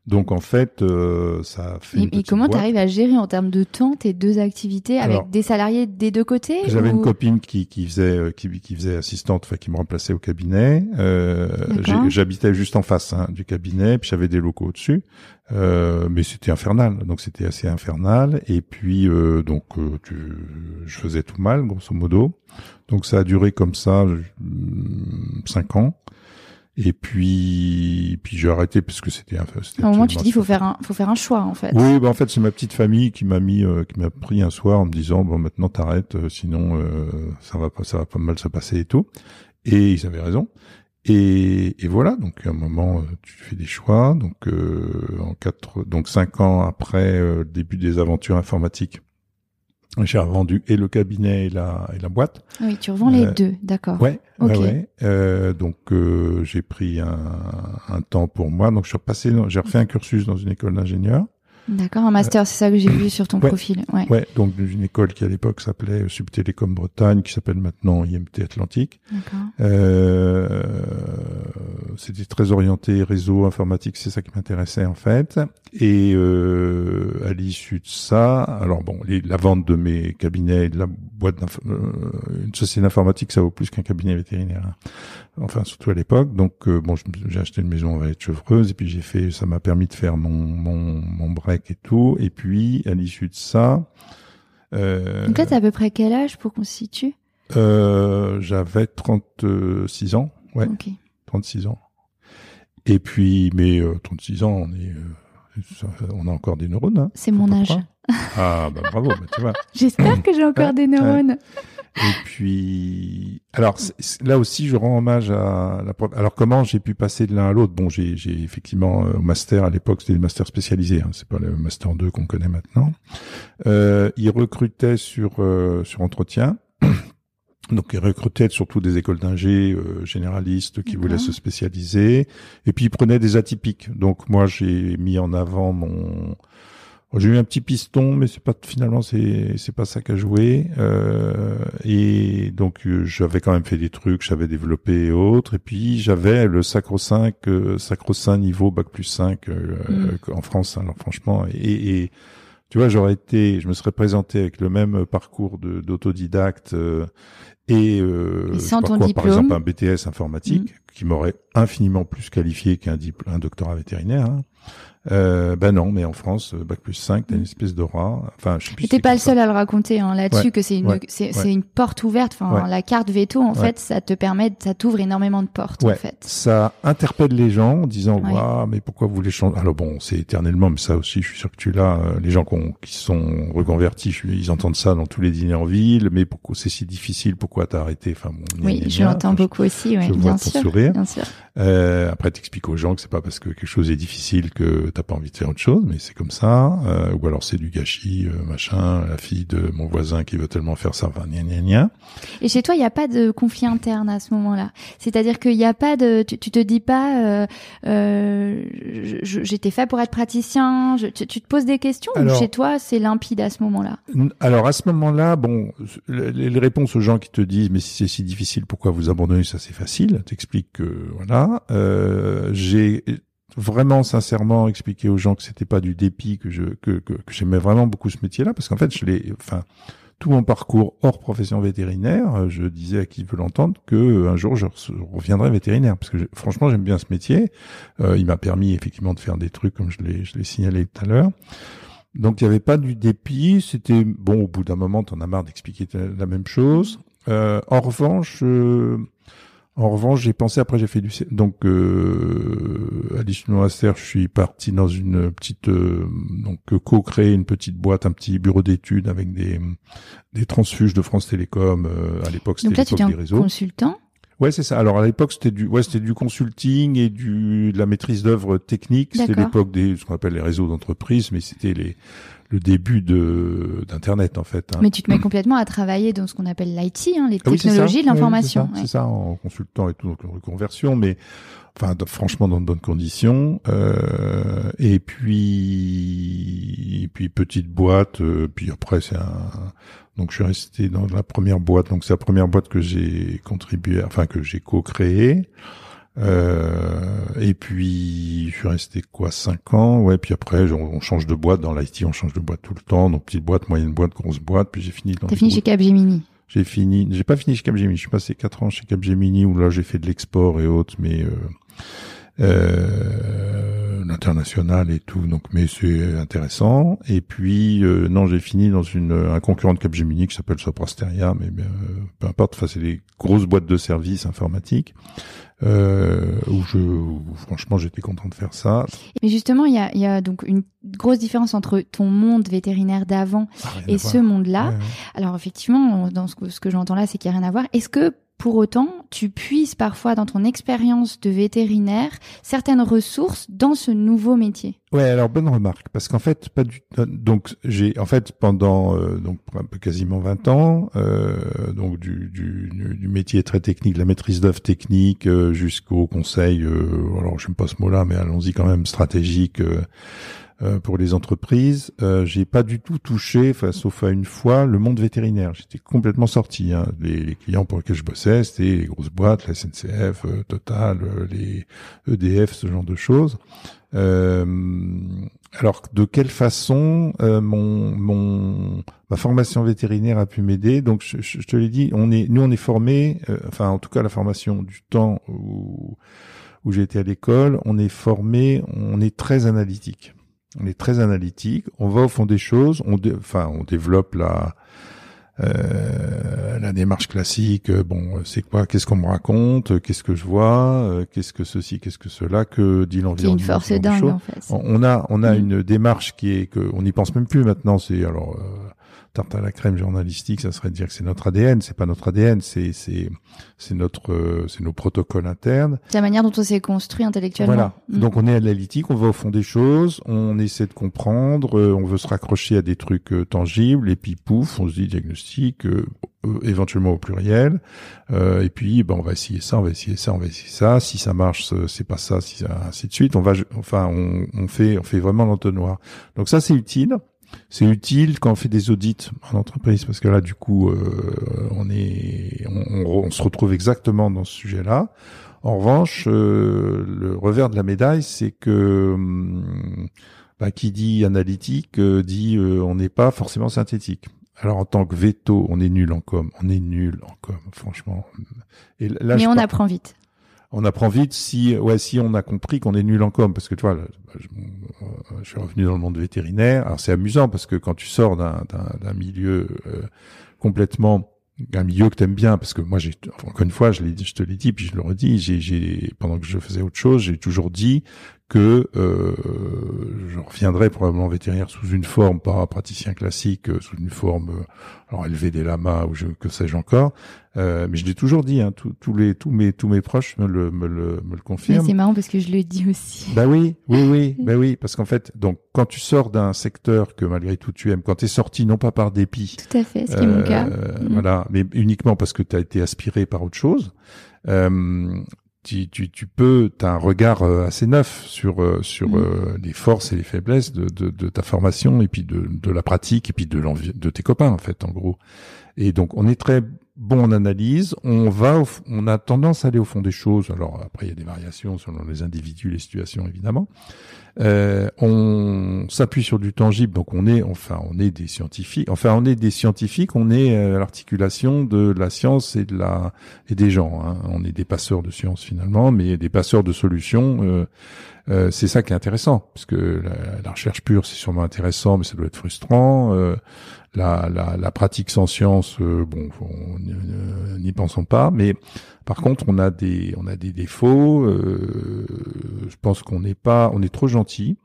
Donc en fait, euh, ça a fait. Et, une et petite comment tu arrives à gérer en termes de temps tes deux activités avec Alors, des salariés des deux côtés J'avais ou- une copine qui, qui faisait euh, qui, qui faisait assistante, enfin qui me remplaçait au cabinet. Euh, J'habitais juste en face hein, du cabinet, puis j'avais des locaux au-dessus, euh, mais c'était infernal. Donc c'était assez infernal. Et puis euh, donc euh, tu, je faisais tout mal, grosso modo. Donc ça a duré comme ça cinq ans. Et puis puis j'ai arrêté parce que c'était. un- c'était À un moment, tu te dis, faut faire un, faut faire un choix, en fait. oui, bah en fait c'est ma petite famille qui m'a mis, euh, qui m'a pris un soir en me disant bon maintenant t'arrêtes, euh, sinon euh, ça va pas, ça va pas mal se passer et tout. Et ils avaient raison. Et, et voilà, donc à un moment euh, tu fais des choix. Donc euh, en quatre, donc cinq ans après le début des aventures informatiques, j'ai revendu et le cabinet et la et la boîte. Oui, tu revends les Euh, deux, d'accord. Ouais, Ok. ouais, ouais. Euh, donc euh, j'ai pris un, un temps pour moi. Donc je suis repassé, j'ai refait un cursus dans une école d'ingénieur. D'accord, un master, c'est ça que j'ai vu sur ton ouais. profil. Ouais. Ouais, donc d'une école qui à l'époque s'appelait Subtélécom Bretagne, qui s'appelle maintenant IMT Atlantique. D'accord. Euh, C'était très orienté réseau informatique, c'est ça qui m'intéressait en fait. Et euh, à l'issue de ça, alors bon, les- la vente de mes cabinets et de la boîte d'inf- euh, une société d'informatique, ça vaut plus qu'un cabinet vétérinaire. hein. Enfin, surtout à l'époque. Donc euh, bon, j'ai acheté une maison à Chevreuse et puis j'ai fait, ça m'a permis de faire mon mon mon break et tout. Et puis à l'issue de ça. Euh, Donc là, t'as à peu près quel âge pour qu'on se situe? euh, J'avais 36 ans, ouais, Ok. 36 ans. Et puis, mais euh, 36 ans, on est, euh, on a encore des neurones. Hein, C'est mon âge. Ah, bah bravo, bah, tu vois. *laughs* J'espère que j'ai encore des neurones. Et puis, alors là aussi, je rends hommage à la. Alors comment j'ai pu passer de l'un à l'autre? Bon, j'ai j'ai effectivement euh, au master à l'époque, c'était le master spécialisé. Hein, c'est pas le master 2 qu'on connaît maintenant. Euh, ils recrutaient sur euh, sur entretien. Donc, ils recrutaient surtout des écoles d'ingé euh, généralistes qui voulaient se spécialiser. Et puis, ils prenaient des atypiques. Donc, moi, j'ai mis en avant mon J'ai eu un petit piston, mais c'est pas finalement c'est c'est pas ça qu'a joué. Euh, et donc euh, j'avais quand même fait des trucs, j'avais développé et autres. Et puis j'avais le sacro 5 euh, sacro 5 niveau bac plus 5 euh, mm. en France. Alors franchement, et, et tu vois, j'aurais été, je me serais présenté avec le même parcours d'autodidacte euh, et, euh, sans ton quoi, par exemple un BTS informatique mm. qui m'aurait infiniment plus qualifié qu'un un doctorat vétérinaire. Hein. Euh, ben non, mais en France, euh, bac plus 5, t'as une mm. espèce d'aura. Enfin, je sais. T'es pas le seul à le raconter hein, là-dessus que c'est une, c'est, une porte ouverte. Enfin, la carte veto, en fait, ça te permet, ça t'ouvre énormément de portes, en fait. Ça interpelle les gens en disant, waouh, mais pourquoi vous voulez changer Alors bon, c'est éternellement, mais ça aussi, je suis sûr que tu l'as. Euh, les gens qui sont reconvertis, ils entendent ça dans tous les dîners en ville. Mais pourquoi c'est si difficile? Pourquoi t'as arrêté? Enfin bon. Oui, je l'entends beaucoup aussi. Ouais, bien sûr. Sourire. Bien sûr. Euh, après, t'expliques aux gens que c'est pas parce que quelque chose est difficile que t'as pas envie de faire autre chose, mais c'est comme ça. Euh, ou alors c'est du gâchis, euh, machin. La fille de mon voisin qui veut tellement faire ça, enfin, gna gna gna. Et chez toi, il n'y a pas de conflit interne à ce moment-là. C'est-à-dire qu'il n'y a pas de, tu, tu te dis pas, euh, euh j'étais fait pour être praticien. Je, tu, te poses des questions ou chez toi, c'est limpide à ce moment-là? Alors à ce moment-là, bon, les, réponses aux gens qui te disent, mais si c'est si difficile, pourquoi vous abandonnez? Ça c'est facile. T'expliques que voilà. Euh, j'ai vraiment sincèrement expliqué aux gens que c'était pas du dépit que je que, j'aimais vraiment beaucoup ce métier-là parce qu'en fait je l'ai enfin tout mon parcours hors profession vétérinaire, je disais à qui veut l'entendre que euh, un jour je reviendrai vétérinaire parce que franchement j'aime bien ce métier. Euh, il m'a permis effectivement de faire des trucs comme je l'ai je l'ai signalé tout à l'heure. Donc il n'y avait pas du dépit, c'était bon au bout d'un moment tu en as marre d'expliquer la même chose. Euh, en revanche, euh, en revanche, j'ai pensé après j'ai fait du donc euh, à l'issue je suis parti dans une petite euh, donc co-créer une petite boîte, un petit bureau d'études avec des des transfuges de France Télécom euh, à l'époque c'était l'époque des réseaux. Consultant. Ouais, c'est ça. Alors à l'époque, c'était du ouais, c'était du consulting et du de la maîtrise d'œuvre technique. C'était l'époque des ce qu'on appelle les réseaux d'entreprise, mais c'était les le début de d'internet en fait. Hein. Mais tu te mets complètement à travailler dans ce qu'on appelle l'IT, hein, les ah technologies de l'information. c'est ça, en consultant et tout, donc en reconversion, mais enfin franchement dans de bonnes conditions. Euh, et puis et puis petite boîte, euh, puis après c'est un donc je suis resté dans la première boîte, donc c'est la première boîte que j'ai contribué, enfin que j'ai co-créée. Euh, et puis je suis resté quoi cinq ans, ouais. Puis après on, change de boîte dans l'IT, on change de boîte tout le temps, donc petite boîte, moyenne boîte, grosse boîte. Puis j'ai fini dans. T'as fini chez Capgemini. J'ai fini, j'ai pas fini chez Capgemini. Je suis passé quatre ans chez Capgemini où là j'ai fait de l'export et autres, mais euh, euh, l'international et tout. Donc, mais c'est intéressant. Et puis euh, non, j'ai fini dans une un concurrent de Capgemini qui s'appelle Soprasteria, mais euh, peu importe. Enfin, c'est des grosses boîtes de services informatiques euh, où je franchement j'étais content de faire ça. Mais justement, il y a, y a, donc une grosse différence entre ton monde vétérinaire d'avant ah, et ce monde-là. Alors effectivement, dans ce que, ce que j'entends là, c'est qu'il n'y a rien à voir. Est-ce que pour autant, tu puisses parfois dans ton expérience de vétérinaire certaines ressources dans ce nouveau métier. Ouais, alors bonne remarque parce qu'en fait pas du donc j'ai en fait pendant euh, donc un peu quasiment 20 ans euh, donc du, du, métier très technique, la maîtrise d'œuvre technique euh, jusqu'au conseil alors j'aime pas ce mot-là mais allons-y quand même stratégique euh, pour les entreprises. Euh, j'ai pas du tout touché, sauf à une fois, le monde vétérinaire. J'étais complètement sorti. Hein. Les, clients pour lesquels je bossais, c'était les grosses boîtes, la SNCF, euh, Total, euh, les EDF, ce genre de choses. alors, de quelle façon mon, mon ma formation vétérinaire a pu m'aider? Donc, je, je, te l'ai dit, on est, nous, on est formés, enfin, en tout cas, la formation du temps où où été à l'école, on est formé, on est très analytique on est très analytique, on va au fond des choses, on enfin on développe la euh, la démarche classique. Euh, bon, c'est quoi? Qu'est-ce qu'on me raconte? Qu'est-ce que je vois? Euh, Qu'est-ce que ceci? Qu'est-ce que cela? Que dit l'environnement? Une force dingue en fait. On a on a mm. une démarche qui est que on n'y pense même plus maintenant. C'est alors tarte à la crème journalistique, ça serait de dire que c'est notre ADN. C'est pas notre ADN, c'est c'est c'est notre euh, c'est nos protocoles internes. C'est la manière dont on s'est construit intellectuellement. Voilà. Mm. Donc on est analytique, on va au fond des choses, on essaie de comprendre, euh, on veut se raccrocher à des trucs euh, tangibles, et puis pouf, on se dit diagnostic, éventuellement au pluriel, euh, et puis ben on va essayer ça, on va essayer ça, on va essayer ça. Si ça marche, ce- c'est pas ça, si ça, ainsi de suite. On va, enfin, on, on fait, on fait vraiment l'entonnoir. Donc ça c'est utile. C'est utile quand on fait des audits en entreprise parce que là, du coup, euh, on est, on, on on se retrouve exactement dans ce sujet-là. En revanche, euh, le revers de la médaille, c'est que hum, bah, qui dit analytique euh, dit euh, on n'est pas forcément synthétique. Alors en tant que veto, on est nul en com, on est nul en com, franchement. Et là, Mais on apprend vite. On apprend vite si ouais si on a compris qu'on est nul en com parce que tu vois je, euh, je suis revenu dans le monde vétérinaire. Alors c'est amusant parce que quand tu sors d'un d'un milieu euh, complètement un milieu que t'aimes bien parce que moi j'ai encore une fois je l'ai dit je te l'ai dit puis je le redis j'ai pendant que je faisais autre chose j'ai toujours dit que euh, je reviendrai probablement vétérinaire sous une forme pas praticien classique euh, sous une forme euh, alors élever des lamas ou je, que sais-je encore euh, mais je l'ai toujours dit hein, tous les tous mes tous mes proches me le me le me le confirment c'est marrant parce que je le dis aussi. bah oui, oui, oui, *laughs* bah oui, parce qu'en fait, donc quand tu sors d'un secteur que malgré tout tu aimes, quand tu es sorti non pas par dépit, Tout à fait, ce qui est mon cas. euh, Mm. voilà, mais uniquement parce que tu as été aspiré par autre chose, euh, tu, tu, tu peux, as un regard euh, assez neuf sur euh, sur Mm. euh, les forces et les faiblesses de, de, de ta formation et puis de, de la pratique et puis de l'envie de tes copains en fait, en gros. Et donc on est très bon en analyse, on va, on a tendance à aller au fond des choses. Alors après il y a des variations selon les individus, les situations évidemment. Euh, on s'appuie sur du tangible, donc on est, enfin, on est des scientifiques. Enfin, on est des scientifiques. On est euh, à l'articulation de la science et de la et des gens. hein. On est des passeurs de science finalement, mais des passeurs de solutions. euh, euh, c'est ça qui est intéressant, parce que la, la recherche pure, c'est sûrement intéressant, mais ça doit être frustrant. Euh, la, la, la pratique sans science, euh, bon, on n'y- pensons pas. Mais par contre, on a des, on a des défauts. euh, je pense qu'on n'est pas, on est trop gentil.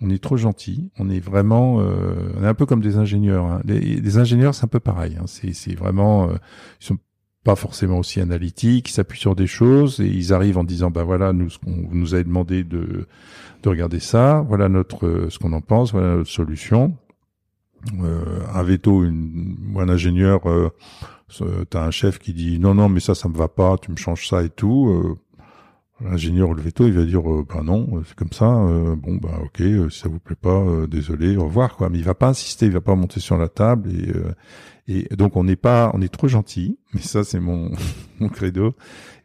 On est trop gentil. On est vraiment, euh, on est un peu comme des ingénieurs. hein. Ingénieurs, c'est un peu pareil. Hein. C'est, vraiment, euh, ils sont pas forcément aussi analytiques. Ils s'appuient sur des choses et ils arrivent en disant, bah voilà, nous, ce qu'on nous avez demandé de, de regarder ça. Voilà notre, euh, ce qu'on en pense. Voilà notre solution. Euh, un veto, une, ou un ingénieur, euh, t'as un chef qui dit non non mais ça ça me va pas, tu me changes ça et tout. Euh, L'ingénieur ou le veto, il va dire euh, bah non, euh, c'est comme ça. bon bah ok, si ça vous plaît pas, désolé, au revoir quoi. Mais il va pas insister, il va pas monter sur la table et et donc on n'est pas, on est trop gentil. Mais ça c'est mon *laughs* mon credo.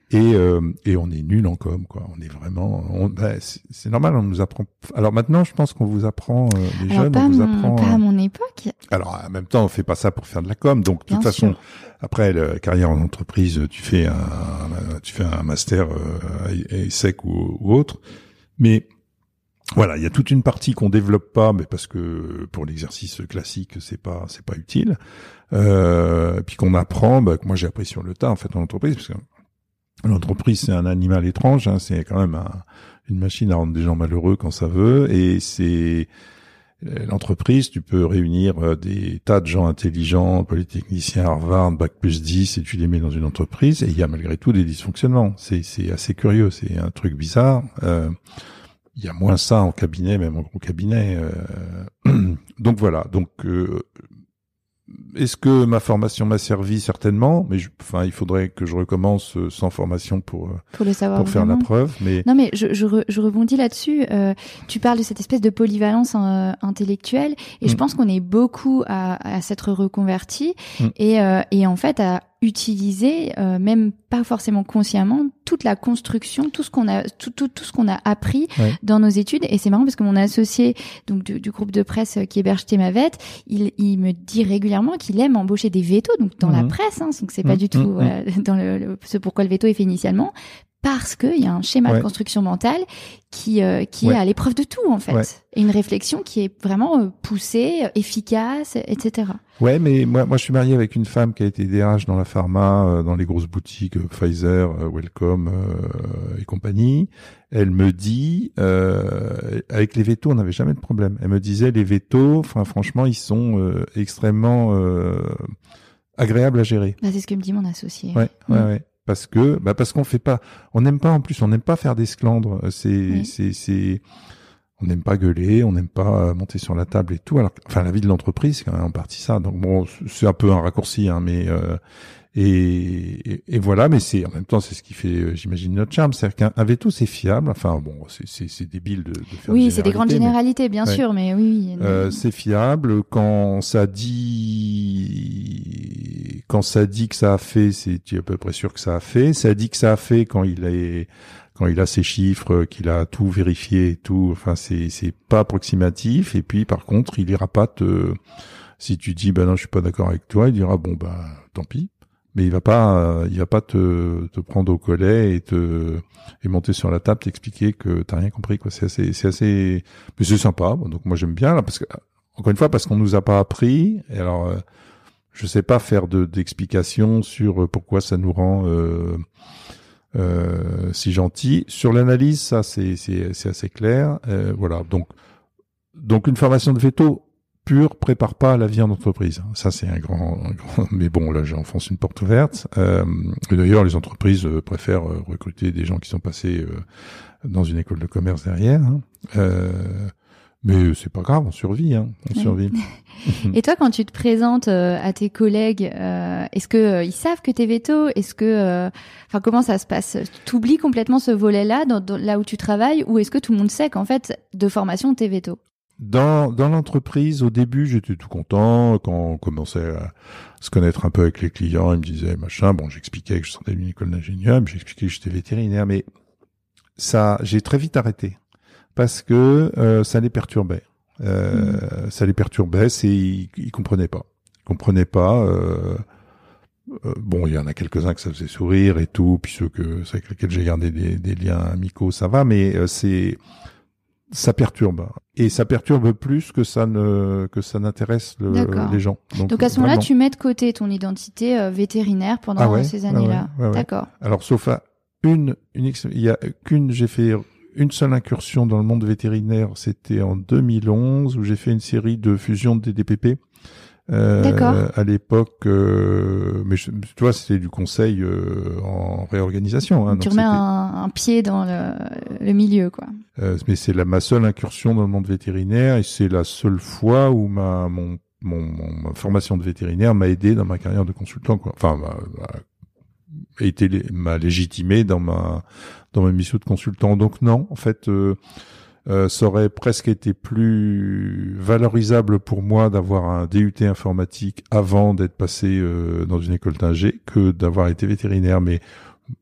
Et euh, et on est nul en com quoi. On est vraiment, on, bah, c'est normal. On nous apprend. Alors maintenant, je pense qu'on vous apprend euh, les Alors jeunes, pas, on vous mon- apprend. pas à euh, mon époque. alors, en même temps, on fait pas ça pour faire de la com. Donc, de toute façon, sûr. après la carrière en entreprise, tu fais un, tu fais un master euh, sec ou, ou autre. Mais voilà, il y a toute une partie qu'on développe pas, mais parce que pour l'exercice classique, c'est pas, c'est pas utile. Euh, puis qu'on apprend, bah, que moi j'ai appris sur le tas en fait en entreprise, parce que l'entreprise c'est un animal étrange, hein, c'est quand même un- une machine à rendre des gens malheureux quand ça veut, et c'est euh, l'entreprise, tu peux réunir euh, des tas de gens intelligents, polytechniciens, Harvard, bac plus 10, et tu les mets dans une entreprise, et il y a malgré tout des dysfonctionnements. C'est, c'est assez curieux, c'est un truc bizarre. Euh, il y a moins ça en cabinet, même en gros cabinet. euh. *clears throat* donc voilà. Donc, euh, est-ce que ma formation m'a servi? Certainement Mais je, enfin, il faudrait que je recommence euh, sans formation pour euh, Pour le savoir pour faire la preuve. Mais Non mais je, je, re- je rebondis là-dessus. Euh, tu parles de cette espèce de polyvalence euh, intellectuelle et je Mm. pense qu'on est beaucoup à, à s'être reconverti Mm. et, euh, et en fait à utiliser, euh, même pas forcément consciemment, toute la construction, tout ce qu'on a, tout, tout, tout ce qu'on a appris Ouais. dans nos études. Et c'est marrant parce que mon associé donc du, du groupe de presse euh, qui héberge Thémavet, il, il me dit régulièrement qu'il aime embaucher des vétos, donc dans la Mhm. presse, hein, donc c'est pas Mhm, du tout voilà, *laughs* dans le, le- ce pourquoi le veto est fait initialement parce qu'il y a un schéma Ouais. de construction mentale qui, euh, qui Ouais. est à l'épreuve de tout, en fait. Ouais. Et une réflexion qui est vraiment euh, poussée, euh, efficace, etc. Ouais, mais moi, moi, je suis marié avec une femme qui a été DRH dans la pharma, euh, dans les grosses boutiques euh, Pfizer, Welcome et compagnie. Elle me dit, avec les vétos, on n'avait jamais de problème. Elle me disait, les vétos, enfin, franchement, ils sont extrêmement agréables à gérer. Bah, c'est ce que me dit mon associé. Ouais, ouais, Mm. ouais. Parce que, bah parce qu'on fait pas, on n'aime pas en plus, on n'aime pas faire d'esclandre. C'est, Oui. c'est, c'est, on n'aime pas gueuler, on n'aime pas euh, monter sur la table et tout. Alors, enfin, la vie de l'entreprise, c'est quand même en partie ça. Donc bon, c'est un peu un raccourci, hein, mais euh, et, et, et voilà. Mais c'est en même temps, c'est ce qui fait, euh, j'imagine, notre charme. C'est-à-dire qu'un un veto, c'est fiable. Enfin bon, c'est, c'est, c'est débile de, de faire. Oui, c'est des grandes généralités, mais- généralités, bien Ouais. sûr, mais oui. oui. euh, c'est fiable quand ça dit quand ça dit que ça a fait, c'est tu es à peu près sûr que ça a fait. Ça dit que ça a fait quand il est quand il a ses chiffres, qu'il a tout vérifié et tout. Enfin, c'est c'est pas approximatif. Et puis par contre, il ira pas te si tu dis ben non, je suis pas d'accord avec toi, il dira bon bah tant pis. Mais il va pas, euh, il va pas te, te prendre au collet et te et monter sur la table, t'expliquer que t'as rien compris quoi. C'est assez, c'est assez, mais c'est sympa. Donc moi j'aime bien là parce que encore une fois parce qu'on nous a pas appris. Et alors euh, je sais pas faire de d'explications sur pourquoi ça nous rend euh, euh, si gentil. Sur l'analyse, ça c'est c'est assez clair. Euh, voilà. Donc donc une formation de veto pure prépare pas à la vie en entreprise. Ça c'est un grand, un grand- *laughs* mais bon là j'enfonce une porte ouverte. Euh, d'ailleurs les entreprises euh, préfèrent euh, recruter des gens qui sont passés euh, dans une école de commerce derrière. hein. Euh, mais c'est pas grave, on survit, hein, on survit. *laughs* Et toi, quand tu te présentes euh, à tes collègues, euh, est-ce que ils savent que t'es veto? Est-ce que, euh, enfin, comment ça se passe? T'oublies complètement ce volet-là, dans, dans- là où tu travailles, ou est-ce que tout le monde sait qu'en fait, de formation, t'es veto? Dans, dans l'entreprise, au début, j'étais tout content. Quand on commençait à se connaître un peu avec les clients, ils me disaient machin. Bon, j'expliquais que je sortais d'une école d'ingénieur, j'expliquais que j'étais vétérinaire, mais ça, j'ai très vite arrêté parce que euh, ça les perturbait. Euh, Ça les perturbait, c'est ils, ils comprenaient pas. Ils comprenaient pas. euh, euh, bon, il y en a quelques-uns que ça faisait sourire et tout, puis ceux que avec lesquels j'ai gardé des, des liens amicaux, ça va, mais euh, c'est ça perturbe et ça perturbe plus que ça ne que ça n'intéresse le- les gens. Donc à ce moment-là, tu mets de côté ton identité euh, vétérinaire pendant Ah ouais, ces ouais, années-là. ouais, ouais, ouais. D'accord. Alors sauf à une, ex- il y a qu'une, j'ai fait une seule incursion dans le monde vétérinaire, c'était en 2011 où j'ai fait une série de fusions de DDPP. Euh. À l'époque, euh, mais je- tu vois, c'était du conseil euh, en réorganisation. Hein, tu remets un, un pied dans le, le milieu, quoi. Euh, mais c'est ma seule incursion dans le monde vétérinaire et c'est la seule fois où ma mon, mon, mon- ma formation de vétérinaire m'a aidé dans ma carrière de consultant quoi. Enfin m'a été m'a légitimé dans ma dans ma mission de consultant. Donc non, en fait euh, ça aurait presque été plus valorisable pour moi d'avoir un DUT informatique avant d'être passé euh, dans une école d'ingé que d'avoir été vétérinaire mais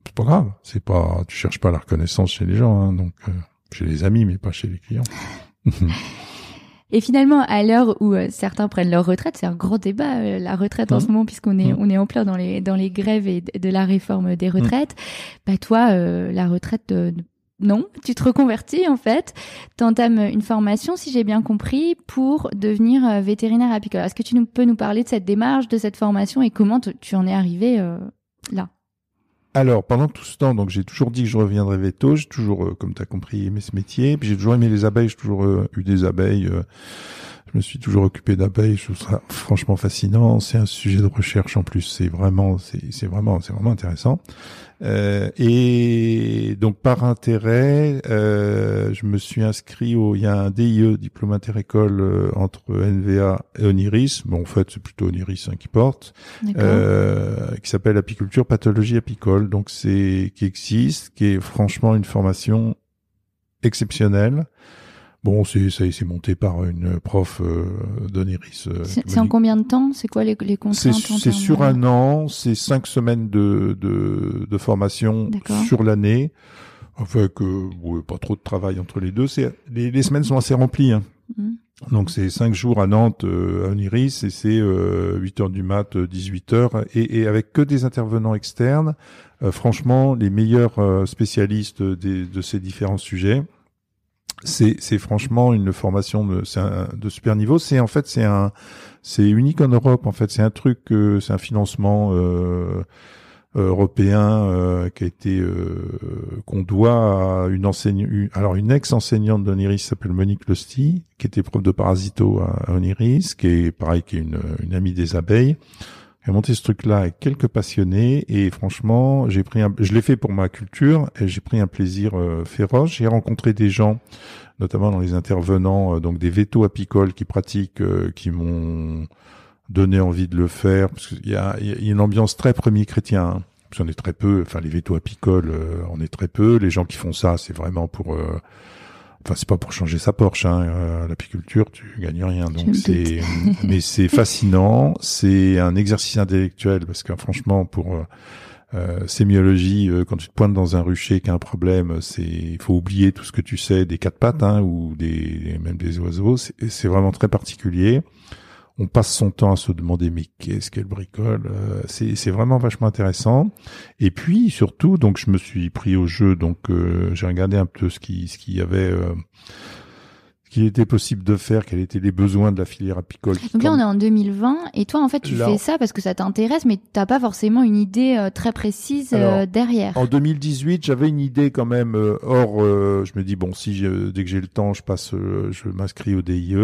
c'est pas grave, c'est pas tu cherches pas la reconnaissance chez les gens hein, donc euh, chez les amis, mais pas chez les clients. *laughs* Et finalement, à l'heure où euh, certains prennent leur retraite, c'est un grand débat euh, la retraite en Mhm. ce moment puisqu'on est Mhm. on est en plein dans les dans les grèves et de, la réforme des retraites. Bah toi, euh, la retraite euh, non, tu te reconvertis en fait, t'entames une formation, si j'ai bien compris, pour devenir euh, vétérinaire apicole. Est-ce que tu nous, peux nous parler de cette démarche, de cette formation et comment tu en es arrivé euh, là? Alors, pendant tout ce temps, donc j'ai toujours dit que je reviendrais veto. J'ai toujours, euh, comme tu as compris, aimé ce métier. Puis j'ai toujours aimé les abeilles. J'ai toujours eu des abeilles. Je me suis toujours occupé d'abeilles. Je trouve ça franchement fascinant. C'est un sujet de recherche en plus. C'est vraiment, c'est vraiment, c'est vraiment intéressant. Euh, et donc par intérêt, euh, je me suis inscrit au. Il y a un DIE, diplôme interécole euh, entre NVA et Oniris. Bon, en fait, c'est plutôt Oniris hein, qui porte euh, qui s'appelle apiculture pathologie apicole donc c'est qui existe qui est franchement une formation exceptionnelle bon c'est ça c'est monté par une prof euh, d'Oniris euh, c'est en combien de temps? C'est quoi les, les c'est contraintes c'est sur un an c'est cinq semaines de de, de formation sur l'année avec euh, ouais, pas trop de travail entre les deux c'est les, les semaines sont assez remplies hein. Mhm. Donc c'est cinq jours à Nantes, à Oniris, et c'est 8 heures du mat, 18 heures, et, et, avec que des intervenants externes. franchement, les meilleurs spécialistes de ces différents sujets c'est franchement une formation de, un, de super niveau. C'est en fait c'est un c'est unique en Europe en fait. C'est un truc c'est un financement euh, européen euh, qui a été euh, qu'on doit à une enseigne alors une ex enseignante d'Oniris s'appelle Monique Lusty qui était prof de parasito à, Oniris qui est pareil qui est une, une amie des abeilles j'ai monté ce truc-là avec quelques passionnés et franchement, j'ai pris un, je l'ai fait pour ma culture et j'ai pris un plaisir euh, féroce. J'ai rencontré des gens, notamment dans les intervenants, euh, donc des vétos apicoles qui pratiquent, euh, qui m'ont donné envie de le faire parce qu'il y a, y a, une ambiance très premier chrétien. Hein. Qu'on est très peu, enfin les vétos apicoles, on est très peu. Les gens qui font ça, c'est vraiment pour Enfin, c'est pas pour changer sa Porsche, hein. Euh, l'apiculture, tu gagnes rien. Donc c'est, *laughs* mais c'est fascinant. C'est un exercice intellectuel parce que franchement, pour euh, euh sémiologie, euh, quand tu te pointes dans un rucher qui a un problème, c'est, il faut oublier tout ce que tu sais des quatre pattes hein, ou des même des oiseaux. C'est vraiment très particulier on passe son temps à se demander mais qu'est-ce qu'elle bricole euh, c'est vraiment vachement intéressant et puis surtout donc je me suis pris au jeu donc euh, j'ai regardé un peu ce qui ce qu'il y avait euh, ce qu'il était possible de faire, quels étaient les besoins de la filière apicole. Donc là, on est en 2020, et toi, en fait, tu fais ça parce que ça t'intéresse, mais t'as pas forcément une idée très précise derrière. En 2018, j'avais une idée quand même. or, je me dis bon, si dès que j'ai le temps, je passe, je m'inscris au DIE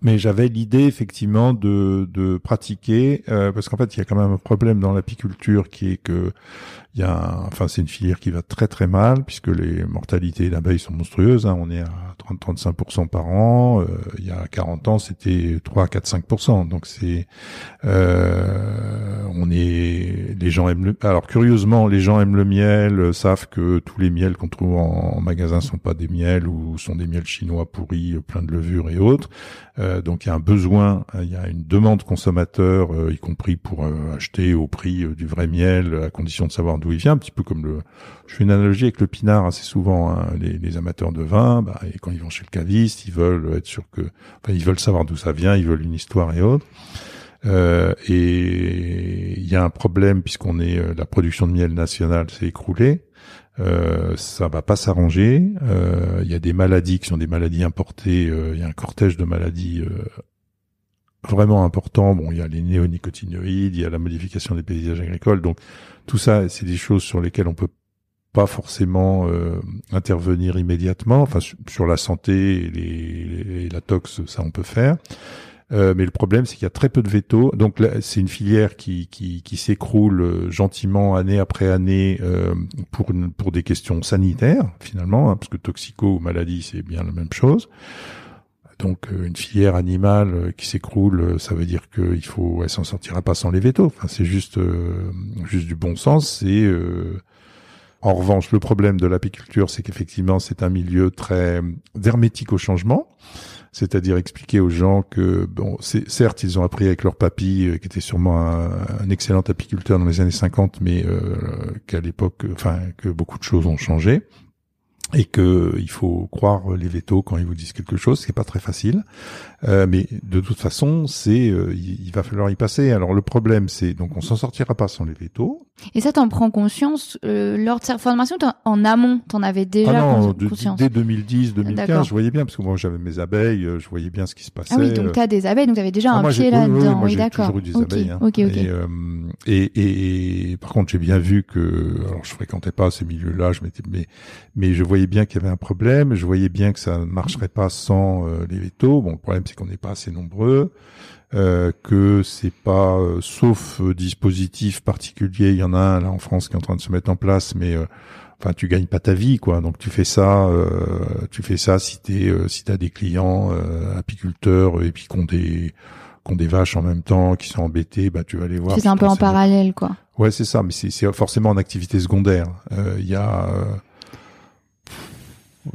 mais j'avais l'idée effectivement de, de pratiquer euh, parce qu'en fait il y a quand même un problème dans l'apiculture qui est que il y a enfin c'est une filière qui va très très mal puisque les mortalités d'abeilles sont monstrueuses hein. on est à 30-35% par an. Euh, il y a 40 ans c'était 3 4 5% donc c'est euh, on est les gens aiment le alors curieusement les gens aiment le miel euh, savent que tous les miels qu'on trouve en, en, magasin sont pas des miels ou sont des miels chinois pourris plein de levures et autres. Donc il y a un besoin il y a une demande consommateur y compris pour acheter au prix du vrai miel à condition de savoir d'où il vient, un petit peu comme le. Je fais une analogie avec le pinard assez souvent. Hein. Les, amateurs de vin, bah, et quand ils vont chez le caviste, ils veulent être sûrs que, enfin, ils veulent savoir d'où ça vient, ils veulent une histoire et autres. Euh, et il y a un problème puisqu'on est euh, la production de miel nationale s'est écroulée. Euh, ça va pas s'arranger. Euh, il y a des maladies qui sont des maladies importées. Il y a un cortège de maladies vraiment important. Bon, il y a les néonicotinoïdes, il y a la modification des paysages agricoles. Donc tout ça, c'est des choses sur lesquelles on peut pas forcément euh, intervenir immédiatement. Enfin, sur, la santé et, les, la tox, ça on peut faire. Euh, mais le problème, c'est qu'il y a très peu de vétos. Donc, c'est une filière qui, qui, qui s'écroule euh, gentiment année après année euh, pour, pour des questions sanitaires, finalement, hein, parce que toxico ou maladie, c'est bien la même chose. Donc euh, une filière animale euh, qui s'écroule, euh, ça veut dire qu'il faut, elle s'en sortira pas sans les vétos. Enfin, c'est juste, juste du bon sens. C'est en revanche, le problème de l'apiculture, c'est qu'effectivement, c'est un milieu très hermétique au changement. C'est-à-dire expliquer aux gens que, bon, certes, ils ont appris avec leur papy, qui était sûrement un, excellent apiculteur dans les années 50, mais qu'à l'époque, enfin, que beaucoup de choses ont changé et que il faut croire les vétos quand ils vous disent quelque chose, ce qui est pas très facile. Euh, mais de toute façon, c'est euh, il, va falloir y passer. Alors le problème, c'est donc on s'en sortira pas sans les vétos. Et ça, t'en prends conscience euh, lors de cette formation en amont, t'en avais déjà ah non, conscience. dès 2010, 2015, je voyais bien parce que moi j'avais mes abeilles, euh, je voyais bien ce qui se passait. Ah oui, donc t'as des abeilles, donc t'avais déjà ah, un pied là-dedans. Oui, d'accord. Toujours eu des abeilles. Hein. Ok, ok. Et, et, et, par contre, j'ai bien vu que, alors je fréquentais pas ces milieux-là, je m'étais, mais mais je voyais bien qu'il y avait un problème, je voyais bien que ça ne marcherait pas sans les vétos. Bon, le problème c'est qu'on n'est pas assez nombreux, euh, que c'est pas, euh, sauf euh, dispositif particulier, il y en a un là en France qui est en train de se mettre en place, mais enfin tu gagnes pas ta vie quoi. Donc tu fais ça, tu fais ça si t'es, si t'as des clients apiculteurs et puis qu'on des qu'on des vaches en même temps, qui sont embêtés, bah tu vas les voir. C'est un peu en parallèle, quoi. Ouais, c'est ça, mais c'est forcément en activité secondaire. Il y a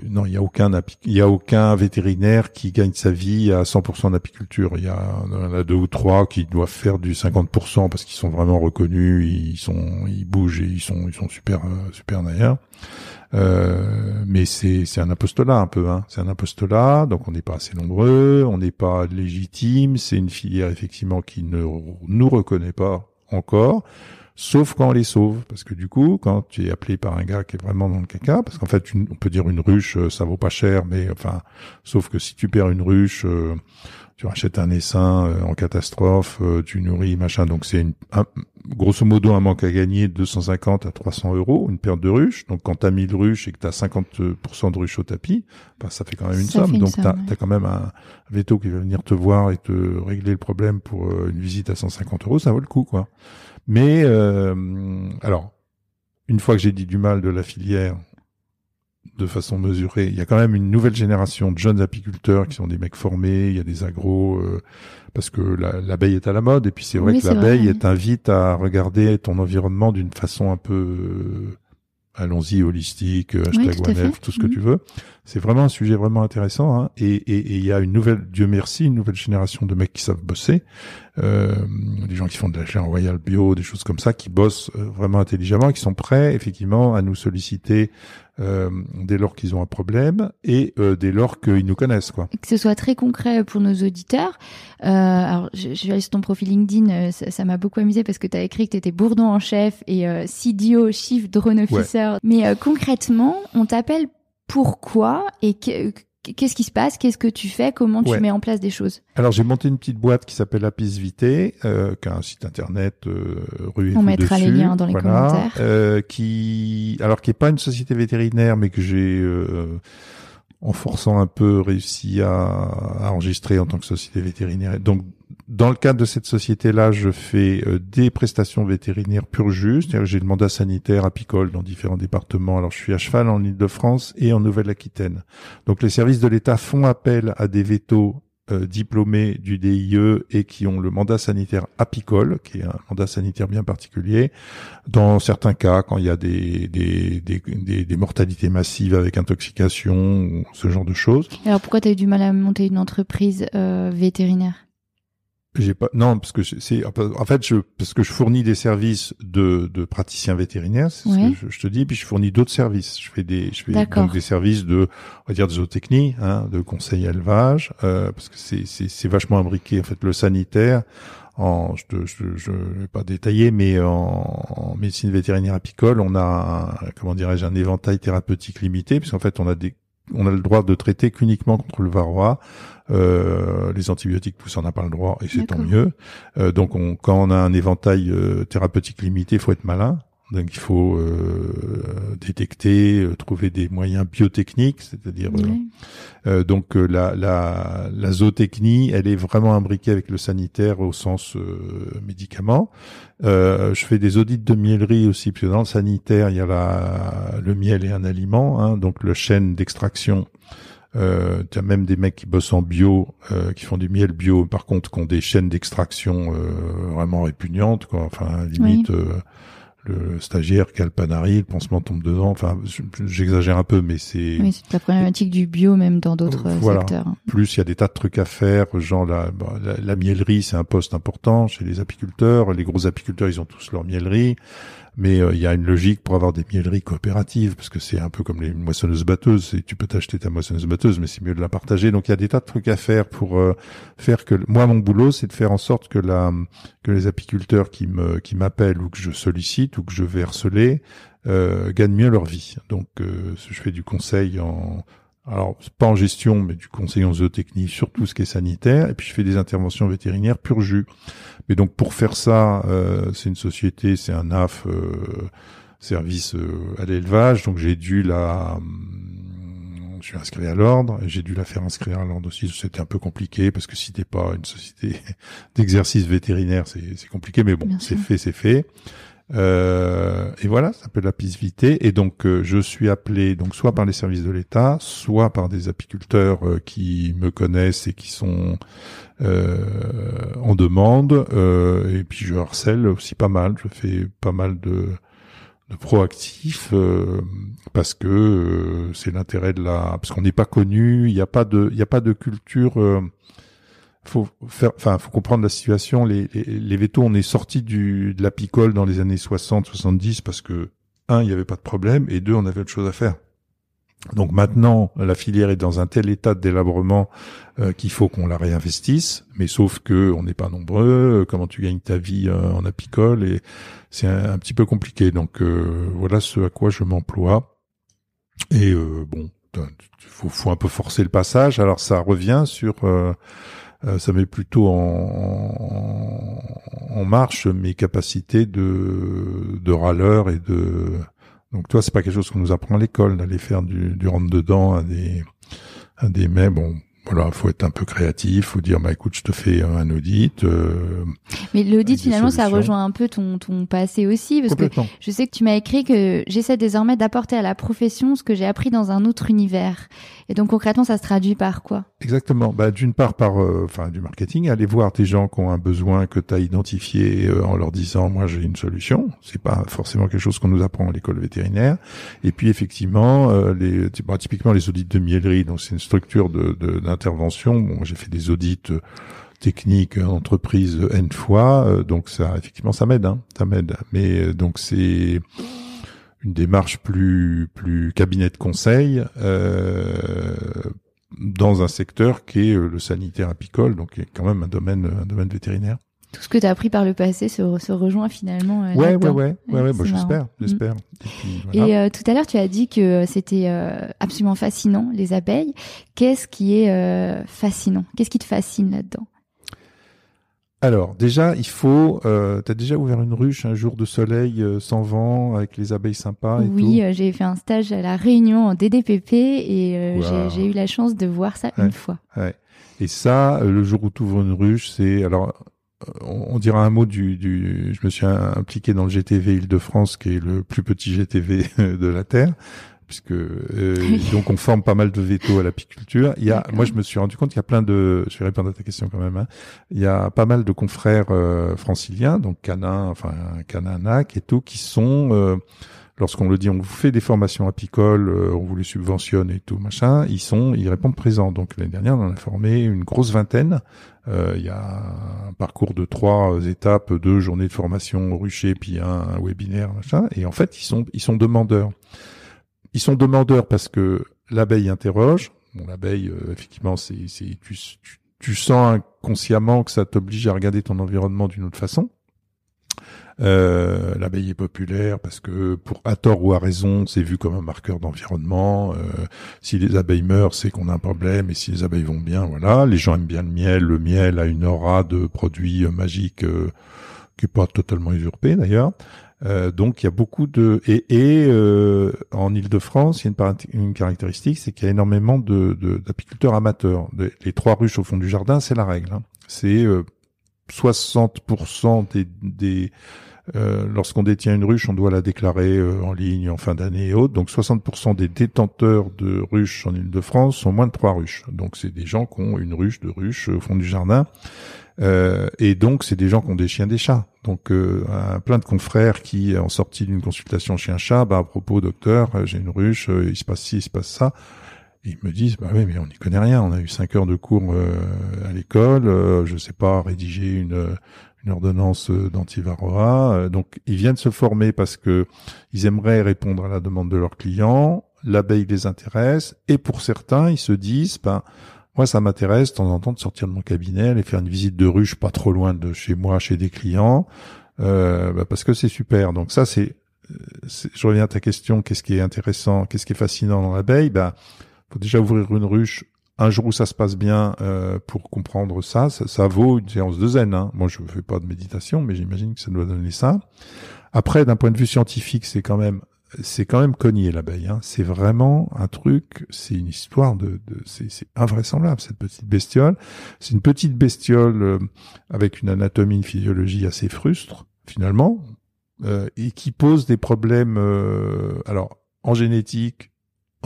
non, il y a aucun il y a aucun vétérinaire qui gagne sa vie à 100% d'apiculture. Il y a, il y en a deux ou trois qui doivent faire du 50% parce qu'ils sont vraiment reconnus, ils sont, ils bougent et ils sont, ils sont super, euh, super d'ailleurs. Euh, mais c'est c'est un apostolat un peu, hein. C'est un apostolat, donc on n'est pas assez nombreux, on n'est pas légitime. C'est une filière effectivement qui ne nous reconnaît pas encore sauf quand on les sauve. Parce que du coup, quand tu es appelé par un gars qui est vraiment dans le caca, parce qu'en fait, on peut dire une ruche, euh, ça vaut pas cher, mais enfin, sauf que si tu perds une ruche, euh, tu rachètes un essaim euh, en catastrophe, tu nourris, machin. Donc c'est une, grosso modo un manque à gagner de 250 à 300 euros, une perte de ruche. Donc quand t'as 1000 ruches et que t'as 50% de ruches au tapis, bah, ça fait quand même une somme. Donc t'as as quand même un veto qui va venir te voir et te régler le problème pour une visite à 150 euros, ça vaut le coup, quoi. Mais euh, alors, une fois que j'ai dit du mal de la filière de façon mesurée, il y a quand même une nouvelle génération de jeunes apiculteurs qui sont des mecs formés, il y a des agros, euh, parce que l'abeille est à la mode, et puis c'est vrai que l'abeille t'invite à regarder ton environnement d'une façon un peu allons-y, holistique, euh, hashtag One tout ce que tu mhm. veux. C'est vraiment un sujet vraiment intéressant. Hein. Et il y a une nouvelle, Dieu merci, une nouvelle génération de mecs qui savent bosser. Euh, des gens qui font de la chair royale bio, des choses comme ça, qui bossent euh, vraiment intelligemment, qui sont prêts effectivement à nous solliciter euh, dès lors qu'ils ont un problème et euh, dès lors qu'ils nous connaissent quoi. Que ce soit très concret pour nos auditeurs. Euh, alors je, je vais sur ton profil LinkedIn, euh, ça m'a beaucoup amusé parce que tu as écrit que tu étais bourdon en chef et euh, CDO, Chief Drone Officer. Mais concrètement, on t'appelle pourquoi et que, qu'est-ce qui se passe Qu'est-ce que tu fais Comment tu mets en place des choses? Alors j'ai monté une petite boîte qui s'appelle Apis Vitae, euh, qui a un site internet euh, rue On mettra les liens dans les commentaires. Euh, qui, alors qui est pas une société vétérinaire, mais que j'ai euh, en forçant un peu réussi à, à, enregistrer en tant que société vétérinaire. Donc dans le cadre de cette société-là, je fais euh, des prestations vétérinaires pur jus, j'ai le mandat sanitaire apicole dans différents départements. Alors je suis à cheval en Ile-de-France et en Nouvelle-Aquitaine. Donc les services de l'État font appel à des vétos euh, diplômés du DIE et qui ont le mandat sanitaire apicole, qui est un mandat sanitaire bien particulier. Dans certains cas, quand il y a des, des, des, des, mortalités massives avec intoxication, ce genre de choses. Alors pourquoi tu as eu du mal à monter une entreprise euh, vétérinaire? J'ai pas non parce que c'est en fait je parce que je fournis des services de, de praticiens vétérinaires c'est ce que je, te dis puis je fournis d'autres services. Je fais des je fais donc des services de on va dire de zootechnie hein, de conseil élevage euh, parce que c'est c'est c'est vachement imbriqué en fait le sanitaire en je te, je, je vais pas détailler mais en, en, médecine vétérinaire apicole on a un, comment dirais-je un éventail thérapeutique limité puisqu'en fait on a des on a le droit de traiter qu'uniquement contre le varroa euh, les antibiotiques, tout ça, on n'a pas le droit, et c'est tant mieux. Euh, donc, on, quand on a un éventail euh, thérapeutique limité, il faut être malin. Donc, il faut détecter, trouver des moyens biotechniques, c'est-à-dire donc la, la, la zootechnie, elle est vraiment imbriquée avec le sanitaire au sens médicament. je fais des audits de miellerie aussi, parce que dans le sanitaire, il y a la, le miel est un aliment, hein, donc le chêne d'extraction euh, tu as même des mecs qui bossent en bio, euh, qui font du miel bio, par contre, qui ont des chaînes d'extraction euh, vraiment répugnantes, quoi. Enfin, limite, euh, le stagiaire qui a le panari, le pansement tombe dedans. Enfin, j'exagère un peu, mais c'est. Oui, c'est la problématique du bio même dans d'autres voilà. secteurs. Plus il y a des tas de trucs à faire, genre la, la, la miellerie, c'est un poste important chez les apiculteurs. Les gros apiculteurs, ils ont tous leur miellerie mais euh, il y a une logique pour avoir des mielleries coopératives parce que c'est un peu comme les moissonneuses batteuses tu peux t'acheter ta moissonneuse batteuse mais c'est mieux de la partager. Donc il y a des tas de trucs à faire pour euh, faire que moi mon boulot c'est de faire en sorte que la que les apiculteurs qui me qui m'appellent ou que je sollicite ou que je vais harceler euh, gagnent mieux leur vie. Donc euh, je fais du conseil en alors pas en gestion, mais du conseil en zootechnie sur tout ce qui est sanitaire, et puis je fais des interventions vétérinaires pur jus. Mais donc pour faire ça, euh, c'est une société, c'est un AF, euh, service euh, à l'élevage, donc j'ai dû la... Hum, je suis inscrit à l'ordre, j'ai dû la faire inscrire à l'ordre aussi, c'était un peu compliqué, parce que si t'es pas une société *laughs* d'exercice vétérinaire, c'est compliqué, mais bon, c'est fait, c'est fait. Euh, et voilà, ça s'appelle la pisvité. Et donc, euh, je suis appelé donc soit par les services de l'État, soit par des apiculteurs euh, qui me connaissent et qui sont en demande. et puis, je harcèle aussi pas mal. Je fais pas mal de de proactif euh, parce que euh, c'est l'intérêt de la parce qu'on n'est pas connu il n'y a pas de il y a pas de culture euh, faut faire enfin faut comprendre la situation les les, les vétos on est sorti du de la picole dans les années 60 70 parce que un il y avait pas de problème et deux on avait autre chose à faire donc maintenant, la filière est dans un tel état de délabrement euh, qu'il faut qu'on la réinvestisse, mais sauf que on n'est pas nombreux. Comment tu gagnes ta vie euh, en apicole et c'est un, petit peu compliqué. Donc euh, voilà ce à quoi je m'emploie. Et bon, il faut, faut, un peu forcer le passage. Alors ça revient sur, ça met plutôt en, en, marche mes capacités de, de râleur et de donc toi, c'est pas quelque chose qu'on nous apprend à l'école d'aller faire du, du rentre dedans à des à des mais bon voilà, faut être un peu créatif, faut dire bah écoute, je te fais un audit. Euh, Mais l'audit finalement, ça rejoint un peu ton ton passé aussi, parce que je sais que tu m'as écrit que j'essaie désormais d'apporter à la profession ce que j'ai appris dans un autre univers. Et donc concrètement, ça se traduit par quoi? Exactement. Bah d'une part par euh, enfin du marketing, aller voir des gens qui ont un besoin que tu as identifié euh, en leur disant moi j'ai une solution. C'est pas forcément quelque chose qu'on nous apprend à l'école vétérinaire. Et puis effectivement, les bah, typiquement les audits de miellerie, donc c'est une structure de, de Bon, j'ai fait des audits euh, techniques entreprises n fois, euh, donc ça effectivement ça m'aide, hein, ça m'aide. Mais euh, donc c'est une démarche plus plus cabinet de conseil dans un secteur qui est le sanitaire apicole, donc qui est quand même un domaine un domaine vétérinaire tout ce que tu as appris par le passé se, se rejoint finalement. Euh, ouais, ouais, ouais, ouais, ouais, bah, j'espère, mm. j'espère. Et, euh, tout à l'heure, tu as dit que euh, c'était absolument fascinant les abeilles. Qu'est-ce qui est fascinant? Qu'est-ce qui te fascine là-dedans? Alors déjà, il faut. Euh, T'as déjà ouvert une ruche un jour de soleil sans vent avec les abeilles sympas et Oui, j'ai fait un stage à la Réunion en DDPP et j'ai eu la chance de voir ça une fois. Ouais. Et ça, le jour où tu ouvres une ruche, c'est alors on dira un mot du, du, je me suis impliqué dans le GTV Île-de-France qui est le plus petit GTV de la terre puisque euh, *laughs* donc on forme pas mal de vétos à l'apiculture. Il y a, moi je me suis rendu compte qu'il y a plein de, je vais répondre à ta question quand même. Hein. Il y a pas mal de confrères euh, franciliens, donc Canin, enfin Cananac et tout, qui sont euh, lorsqu'on le dit, on vous fait des formations apicoles, euh, on vous les subventionne et tout machin, ils sont, ils répondent présents. Donc l'année dernière, on en a formé une grosse vingtaine. Euh, il y a un parcours de trois étapes, deux journées de formation au rucher, puis un, webinaire machin. Et en fait, ils sont, ils sont demandeurs. Ils sont demandeurs parce que l'abeille interroge. Bon, l'abeille, euh, effectivement, c'est, c'est, tu, tu, tu sens inconsciemment que ça t'oblige à regarder ton environnement d'une autre façon. Euh, L'abeille est populaire parce que, pour à tort ou à raison, c'est vu comme un marqueur d'environnement. Euh, si les abeilles meurent, c'est qu'on a un problème, et si les abeilles vont bien, voilà. Les gens aiment bien le miel. Le miel a une aura de produit euh, magique euh, qui est pas totalement usurpée d'ailleurs. Euh, donc il y a beaucoup de et, et euh, en Île-de-France, il y a une, caractéristique, c'est qu'il y a énormément de d'apiculteurs amateurs. les trois ruches au fond du jardin, c'est la règle. Hein. C'est 60% des, des euh, lorsqu'on détient une ruche, on doit la déclarer euh, en ligne en fin d'année et autres. Donc 60% des détenteurs de ruches en Ile-de-France sont moins de trois ruches. Donc c'est des gens qui ont une ruche, de ruches au fond du jardin. Euh, et donc c'est des gens qui ont des chiens, des chats. Donc euh, plein de confrères qui, en sortie d'une consultation chien-chat, bah, à propos docteur, j'ai une ruche, il se passe ci, il se passe ça ils me disent bah oui mais on n'y connaît rien on a eu cinq heures de cours euh, à l'école euh, je sais pas rédiger une ordonnance d'antivarroa. Euh, donc ils viennent se former parce que ils aimeraient répondre à la demande de leurs clients. L'abeille les intéresse. Et pour certains ils se disent ben moi ça m'intéresse de temps en temps de sortir de mon cabinet aller faire une visite de ruche pas trop loin de chez moi chez des clients. Euh, bah, parce que c'est super. Donc ça c'est je reviens à ta question, qu'est-ce qui est intéressant, qu'est-ce qui est fascinant dans l'abeille? Ben, faut déjà ouvrir une ruche un jour où ça se passe bien euh, pour comprendre ça, ça, vaut une séance de zen. Hein. Moi, je ne fais pas de méditation, mais j'imagine que ça doit donner ça. Après, d'un point de vue scientifique, c'est quand même c'est quand même cogné l'abeille. Hein. C'est vraiment un truc, c'est une histoire de, de c'est invraisemblable cette petite bestiole. C'est une petite bestiole euh, avec une anatomie, une physiologie assez frustre finalement, euh, et qui pose des problèmes. Euh, alors en génétique,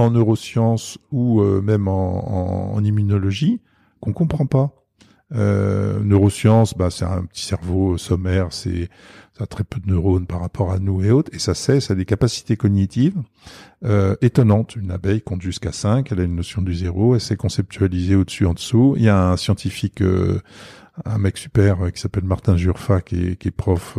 en neurosciences ou euh, même en, immunologie qu'on comprend pas. Euh, neurosciences, bah, c'est un petit cerveau sommaire, c'est ça a très peu de neurones par rapport à nous et autres, et ça sait, ça a des capacités cognitives euh, étonnantes. Une abeille compte jusqu'à 5, elle a une notion du zéro, elle sait conceptualiser au-dessus, en dessous. Il y a un scientifique, un mec super qui s'appelle Martin Jurfa, qui est, qui est prof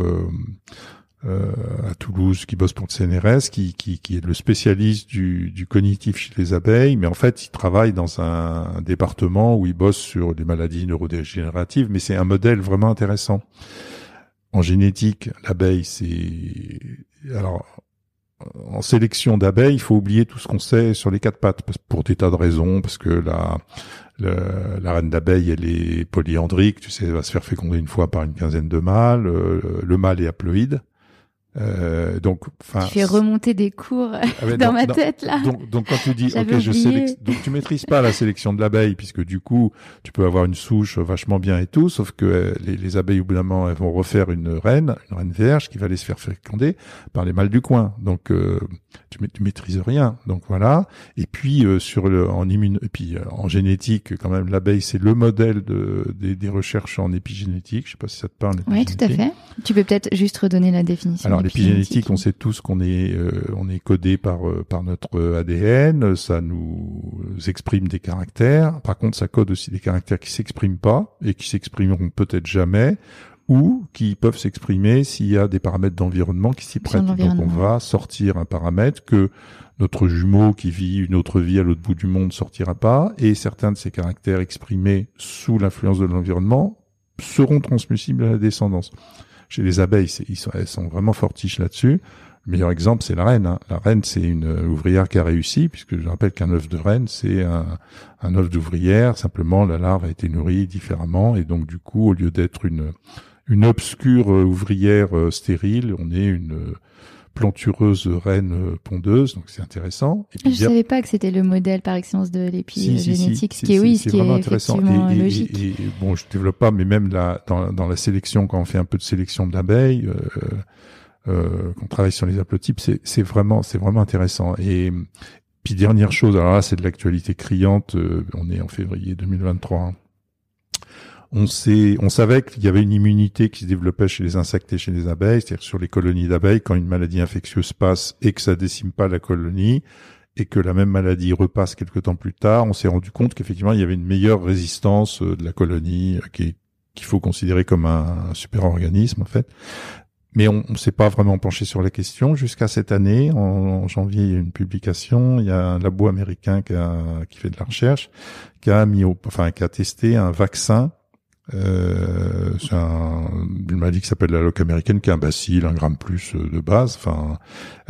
euh, à Toulouse, qui bosse pour le CNRS, qui, qui, qui est le spécialiste du, du, cognitif chez les abeilles, mais en fait, il travaille dans un, département où il bosse sur les maladies neurodégénératives, mais c'est un modèle vraiment intéressant. En génétique, l'abeille, c'est alors en sélection d'abeilles, il faut oublier tout ce qu'on sait sur les quatre pattes pour des tas de raisons, parce que la la, la reine d'abeille, elle est polyandrique, tu sais, elle va se faire féconder une fois par une quinzaine de mâles. Euh, le mâle est haploïde. Euh, donc, enfin, tu fais remonter des cours ah *laughs* dans ma tête là. Donc, donc, quand tu dis, ok, je donc tu maîtrises pas la sélection de l'abeille puisque du coup, tu peux avoir une souche vachement bien et tout, sauf que euh, les, les, abeilles au bout d'un moment, elles vont refaire une reine, une reine vierge qui va aller se faire féconder par les mâles du coin. Donc, euh, tu, tu, maîtrises rien. Donc voilà. Et puis euh, sur le, en immune, et puis en génétique, quand même, l'abeille c'est le modèle de, des, des, recherches en épigénétique. Je sais pas si ça te parle. Oui, tout à fait. Tu peux peut-être juste redonner la définition. Alors l'épigénétique, on sait tous qu'on est euh, on est codé par euh, par notre ADN, ça nous exprime des caractères. Par contre, ça code aussi des caractères qui s'expriment pas et qui s'exprimeront peut-être jamais ou qui peuvent s'exprimer s'il y a des paramètres d'environnement qui s'y prêtent. Donc on va sortir un paramètre que notre jumeau qui vit une autre vie à l'autre bout du monde sortira pas, et certains de ces caractères exprimés sous l'influence de l'environnement seront transmissibles à la descendance. Chez les abeilles, ils sont, elles sont vraiment fortiches là-dessus. Le meilleur exemple, c'est la reine. Hein. La reine, c'est une ouvrière qui a réussi, puisque je rappelle qu'un œuf de reine, c'est un, un œuf d'ouvrière. Simplement, la larve a été nourrie différemment, et donc du coup, au lieu d'être une une obscure ouvrière euh, stérile, on est une euh, plantureuse reine pondeuse, donc c'est intéressant. Et puis, je savais pas que c'était le modèle par excellence de l'épigénétique, ce qui est oui, ce qui est intéressant. Et, logique. Et, bon, je développe pas, mais même là, dans, dans, la sélection, quand on fait un peu de sélection d'abeilles, euh, euh, quand on travaille sur les haplotypes, c'est vraiment, c'est vraiment intéressant. Et puis dernière chose, alors là, c'est de l'actualité criante. Euh, on est en février 2023 on sait, on savait qu'il y avait une immunité qui se développait chez les insectes et chez les abeilles, c'est-à-dire sur les colonies d'abeilles, quand une maladie infectieuse passe et que ça décime pas la colonie, et que la même maladie repasse quelque temps plus tard, on s'est rendu compte qu'effectivement il y avait une meilleure résistance euh, de la colonie, euh, qui qu'il faut considérer comme un, super organisme en fait. Mais on ne s'est pas vraiment penché sur la question jusqu'à cette année. En, janvier, il y a une publication. Il y a un labo américain qui, a, qui fait de la recherche, qui a mis au, enfin, qui a testé un vaccin euh, c'est un, une maladie qui s'appelle la loque américaine, qui est un bacille, un gramme plus euh, de base. Enfin,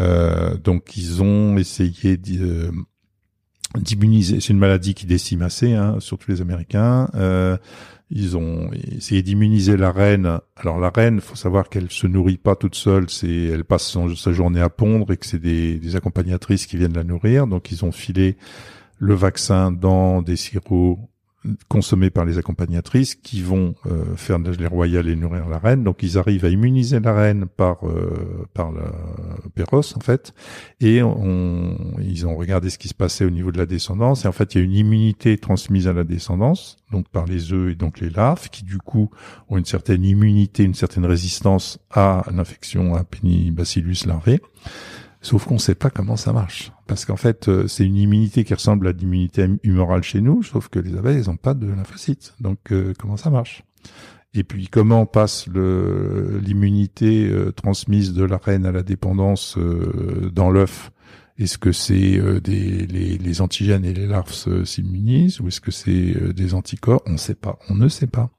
euh, donc ils ont essayé euh, d'immuniser. C'est une maladie qui décime assez, hein, surtout les Américains. Euh, ils ont essayé d'immuniser la reine. Alors la reine, faut savoir qu'elle se nourrit pas toute seule. C'est, elle passe sa journée à pondre et que c'est des accompagnatrices qui viennent la nourrir. Donc ils ont filé le vaccin dans des sirops consommés par les accompagnatrices qui vont euh, faire de la gelée royale et nourrir la reine. Donc ils arrivent à immuniser la reine par euh, par la péros en fait, et on, ils ont regardé ce qui se passait au niveau de la descendance. Et en fait, il y a une immunité transmise à la descendance, donc par les œufs et donc les larves, qui du coup ont une certaine immunité, une certaine résistance à l'infection à Penibacillus larvae. Sauf qu'on ne sait pas comment ça marche. Parce qu'en fait, euh, c'est une immunité qui ressemble à l'immunité humorale chez nous, sauf que les abeilles, elles n'ont pas de lymphocytes. Donc, euh, comment ça marche? Et puis, comment passe l'immunité euh, transmise de la reine à la dépendance dans l'œuf? Est-ce que c'est des les, les, antigènes et les larves s'immunisent ou est-ce que c'est des anticorps? On ne sait pas. On ne sait pas.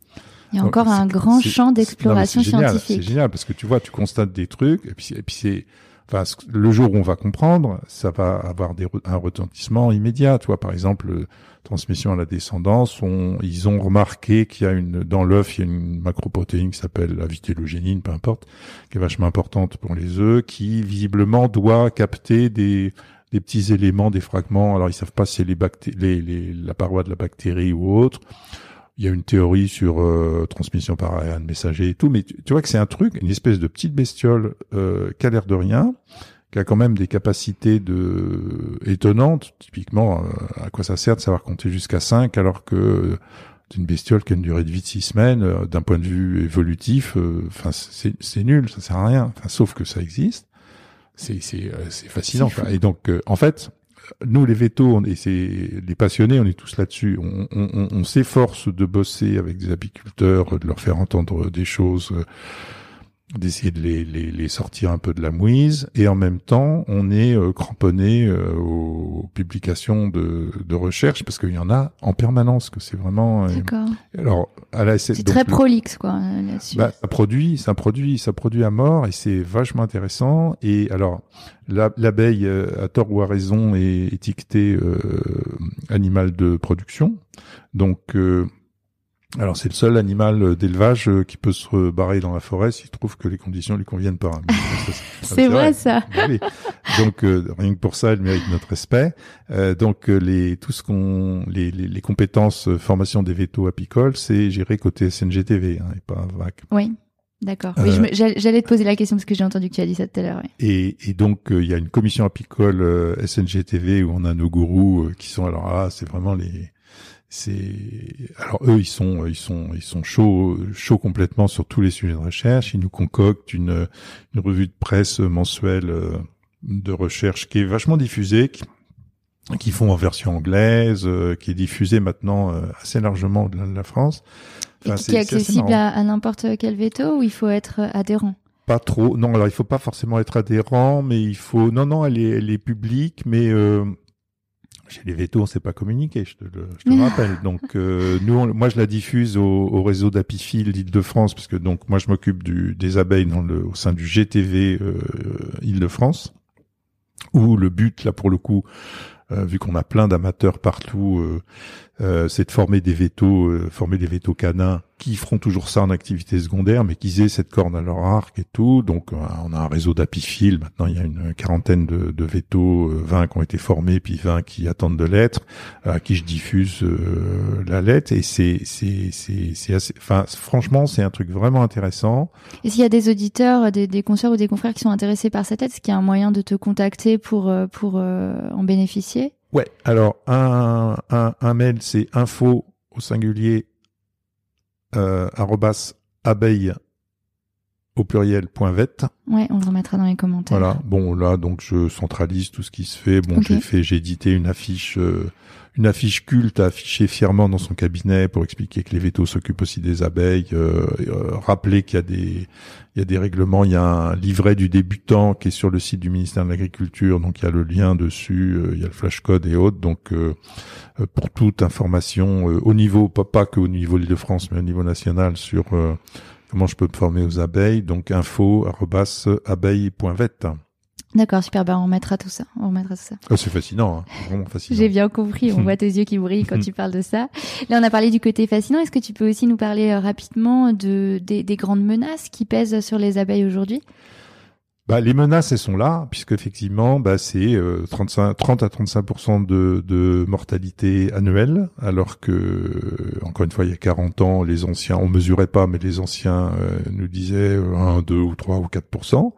Il y a encore un grand champ d'exploration scientifique. C'est génial parce que tu vois, tu constates des trucs et puis, et puis c'est Enfin, le jour où on va comprendre, ça va avoir un retentissement immédiat. Tu par exemple, transmission à la descendance, ils ont remarqué qu'il y a dans l'œuf, il y a une macroprotéine qui s'appelle la vitellogénine, peu importe, qui est vachement importante pour les œufs, qui visiblement doit capter des petits éléments, des fragments. Alors ils savent pas si c'est la paroi de la bactérie ou autre il y a une théorie sur euh, transmission par ARN messager et tout, mais tu, vois que c'est un truc, une espèce de petite bestiole euh, qui a l'air de rien, qui a quand même des capacités de étonnantes. Typiquement, euh, à quoi ça sert de savoir compter jusqu'à 5 alors que c'est une bestiole qui a une durée de vie de six semaines. euh, D'un point de vue évolutif, euh, enfin c'est c'est nul, ça sert à rien. Enfin, sauf que ça existe. C'est c'est euh, c'est fascinant. Quoi. Et donc euh, en fait, nous les vétos, on est c'est les passionnés, on est tous là-dessus. On s'efforce de bosser avec des apiculteurs, de leur faire entendre des choses. euh, d'essayer de les, les, les sortir un peu de la mouise et en même temps on est euh, cramponné euh, aux publications de, de recherche parce qu'il y en a en permanence que c'est vraiment euh, D'accord. alors à la C'est très prolixe, quoi, euh, là-dessus. bah, ça produit, ça produit, ça produit à mort et c'est vachement intéressant. Et alors, la- l'abeille, euh, à tort ou à raison, est étiquetée euh, animal de production. Donc, euh, alors c'est le seul animal d'élevage euh, qui peut se barrer dans la forêt s'il trouve que les conditions lui conviennent pas. *laughs* C'est vrai, ça. oui. Donc euh, rien que pour ça, elle mérite notre respect. Euh, donc euh, les tout ce qu'on les, les, les compétences euh, formation des vétos apicoles, c'est géré côté SNGTV hein, et pas VAC. Oui. D'accord. Oui, Euh, j'allais te poser la question parce que j'ai entendu que tu as dit ça tout à l'heure. oui. Et, et donc euh, il y a une commission apicole euh, SNGTV où on a nos gourous euh, qui sont alors là, c'est vraiment les c'est alors eux ils sont ils sont ils sont chauds chauds complètement sur tous les sujets de recherche. Ils nous concoctent une une revue de presse mensuelle euh, de recherche qui est vachement diffusée, qui, qui font en version anglaise, euh, qui est diffusée maintenant euh, assez largement au-delà de la France. Et Enfin, qui c'est- est accessible à, à n'importe quel veto ou il faut être adhérent? Pas trop. Non, alors il faut pas forcément être adhérent, mais il faut. Non, non, elle est, elle est publique, mais euh, chez les vétos, on sait pas communiquer. Je te le, je te le *laughs* rappelle. Donc euh, nous, on- moi, je la diffuse au, au réseau d'Apifil d'Île-de-France, parce que donc moi, je m'occupe des abeilles dans le au sein du GTV euh, Île-de-France, où le but là pour le coup. euh, vu qu'on a plein d'amateurs partout, c'est de former des vétos, former des vétos canins qui feront toujours ça en activité secondaire, mais qui aient cette corde à leur arc et tout. Donc, euh, on a un réseau d'apiphiles. Maintenant, il y a une quarantaine de, de vétos, euh, 20 qui ont été formés, puis 20 qui attendent de l'être, à qui je diffuse euh, la lettre. Et c'est, c'est, c'est, c'est assez, enfin, franchement, c'est un truc vraiment intéressant. Est-ce qu'il y a des auditeurs, des, des consoeurs ou des confrères qui sont intéressés par cette aide Est-ce qu'il y a un moyen de te contacter pour, euh, pour euh, en bénéficier? Ouais. Alors, un, un, un mail, c'est info au singulier euh, arrobas abeille au pluriel point vet. Ouais, on le remettra dans les commentaires. Voilà. Bon, là, donc je centralise tout ce qui se fait. Bon, j'ai fait, j'ai édité une affiche, euh, une affiche culte à afficher fièrement dans son cabinet pour expliquer que les vétos s'occupent aussi des abeilles. euh, euh, rappeler qu'il y a des, règlements. Il y a un livret du débutant qui est sur le site du ministère de l'Agriculture. Donc il y a le lien dessus. euh, il y a le flash code et autres. Donc euh, pour toute information au niveau, pas, pas que au niveau de l'Île-de-France, mais au niveau national sur comment je peux me former aux abeilles. Donc info arobase abeille.vet. D'accord, super. Bah, on remettra tout ça. On remettra tout ça. Oh, c'est fascinant, hein. vraiment fascinant. J'ai bien compris. On *laughs* voit tes yeux qui brillent quand tu *laughs* parles de ça. Là, on a parlé du côté fascinant. Est-ce que tu peux aussi nous parler euh, rapidement de des, des grandes menaces qui pèsent sur les abeilles aujourd'hui? Bah, les menaces, elles sont là, puisque effectivement, bah, c'est euh, 35, 30 à 35 de, de mortalité annuelle, alors que, euh, encore une fois, il y a 40 ans, les anciens, on mesurait pas, mais les anciens euh, nous disaient euh, 1, 2 ou 3 ou 4%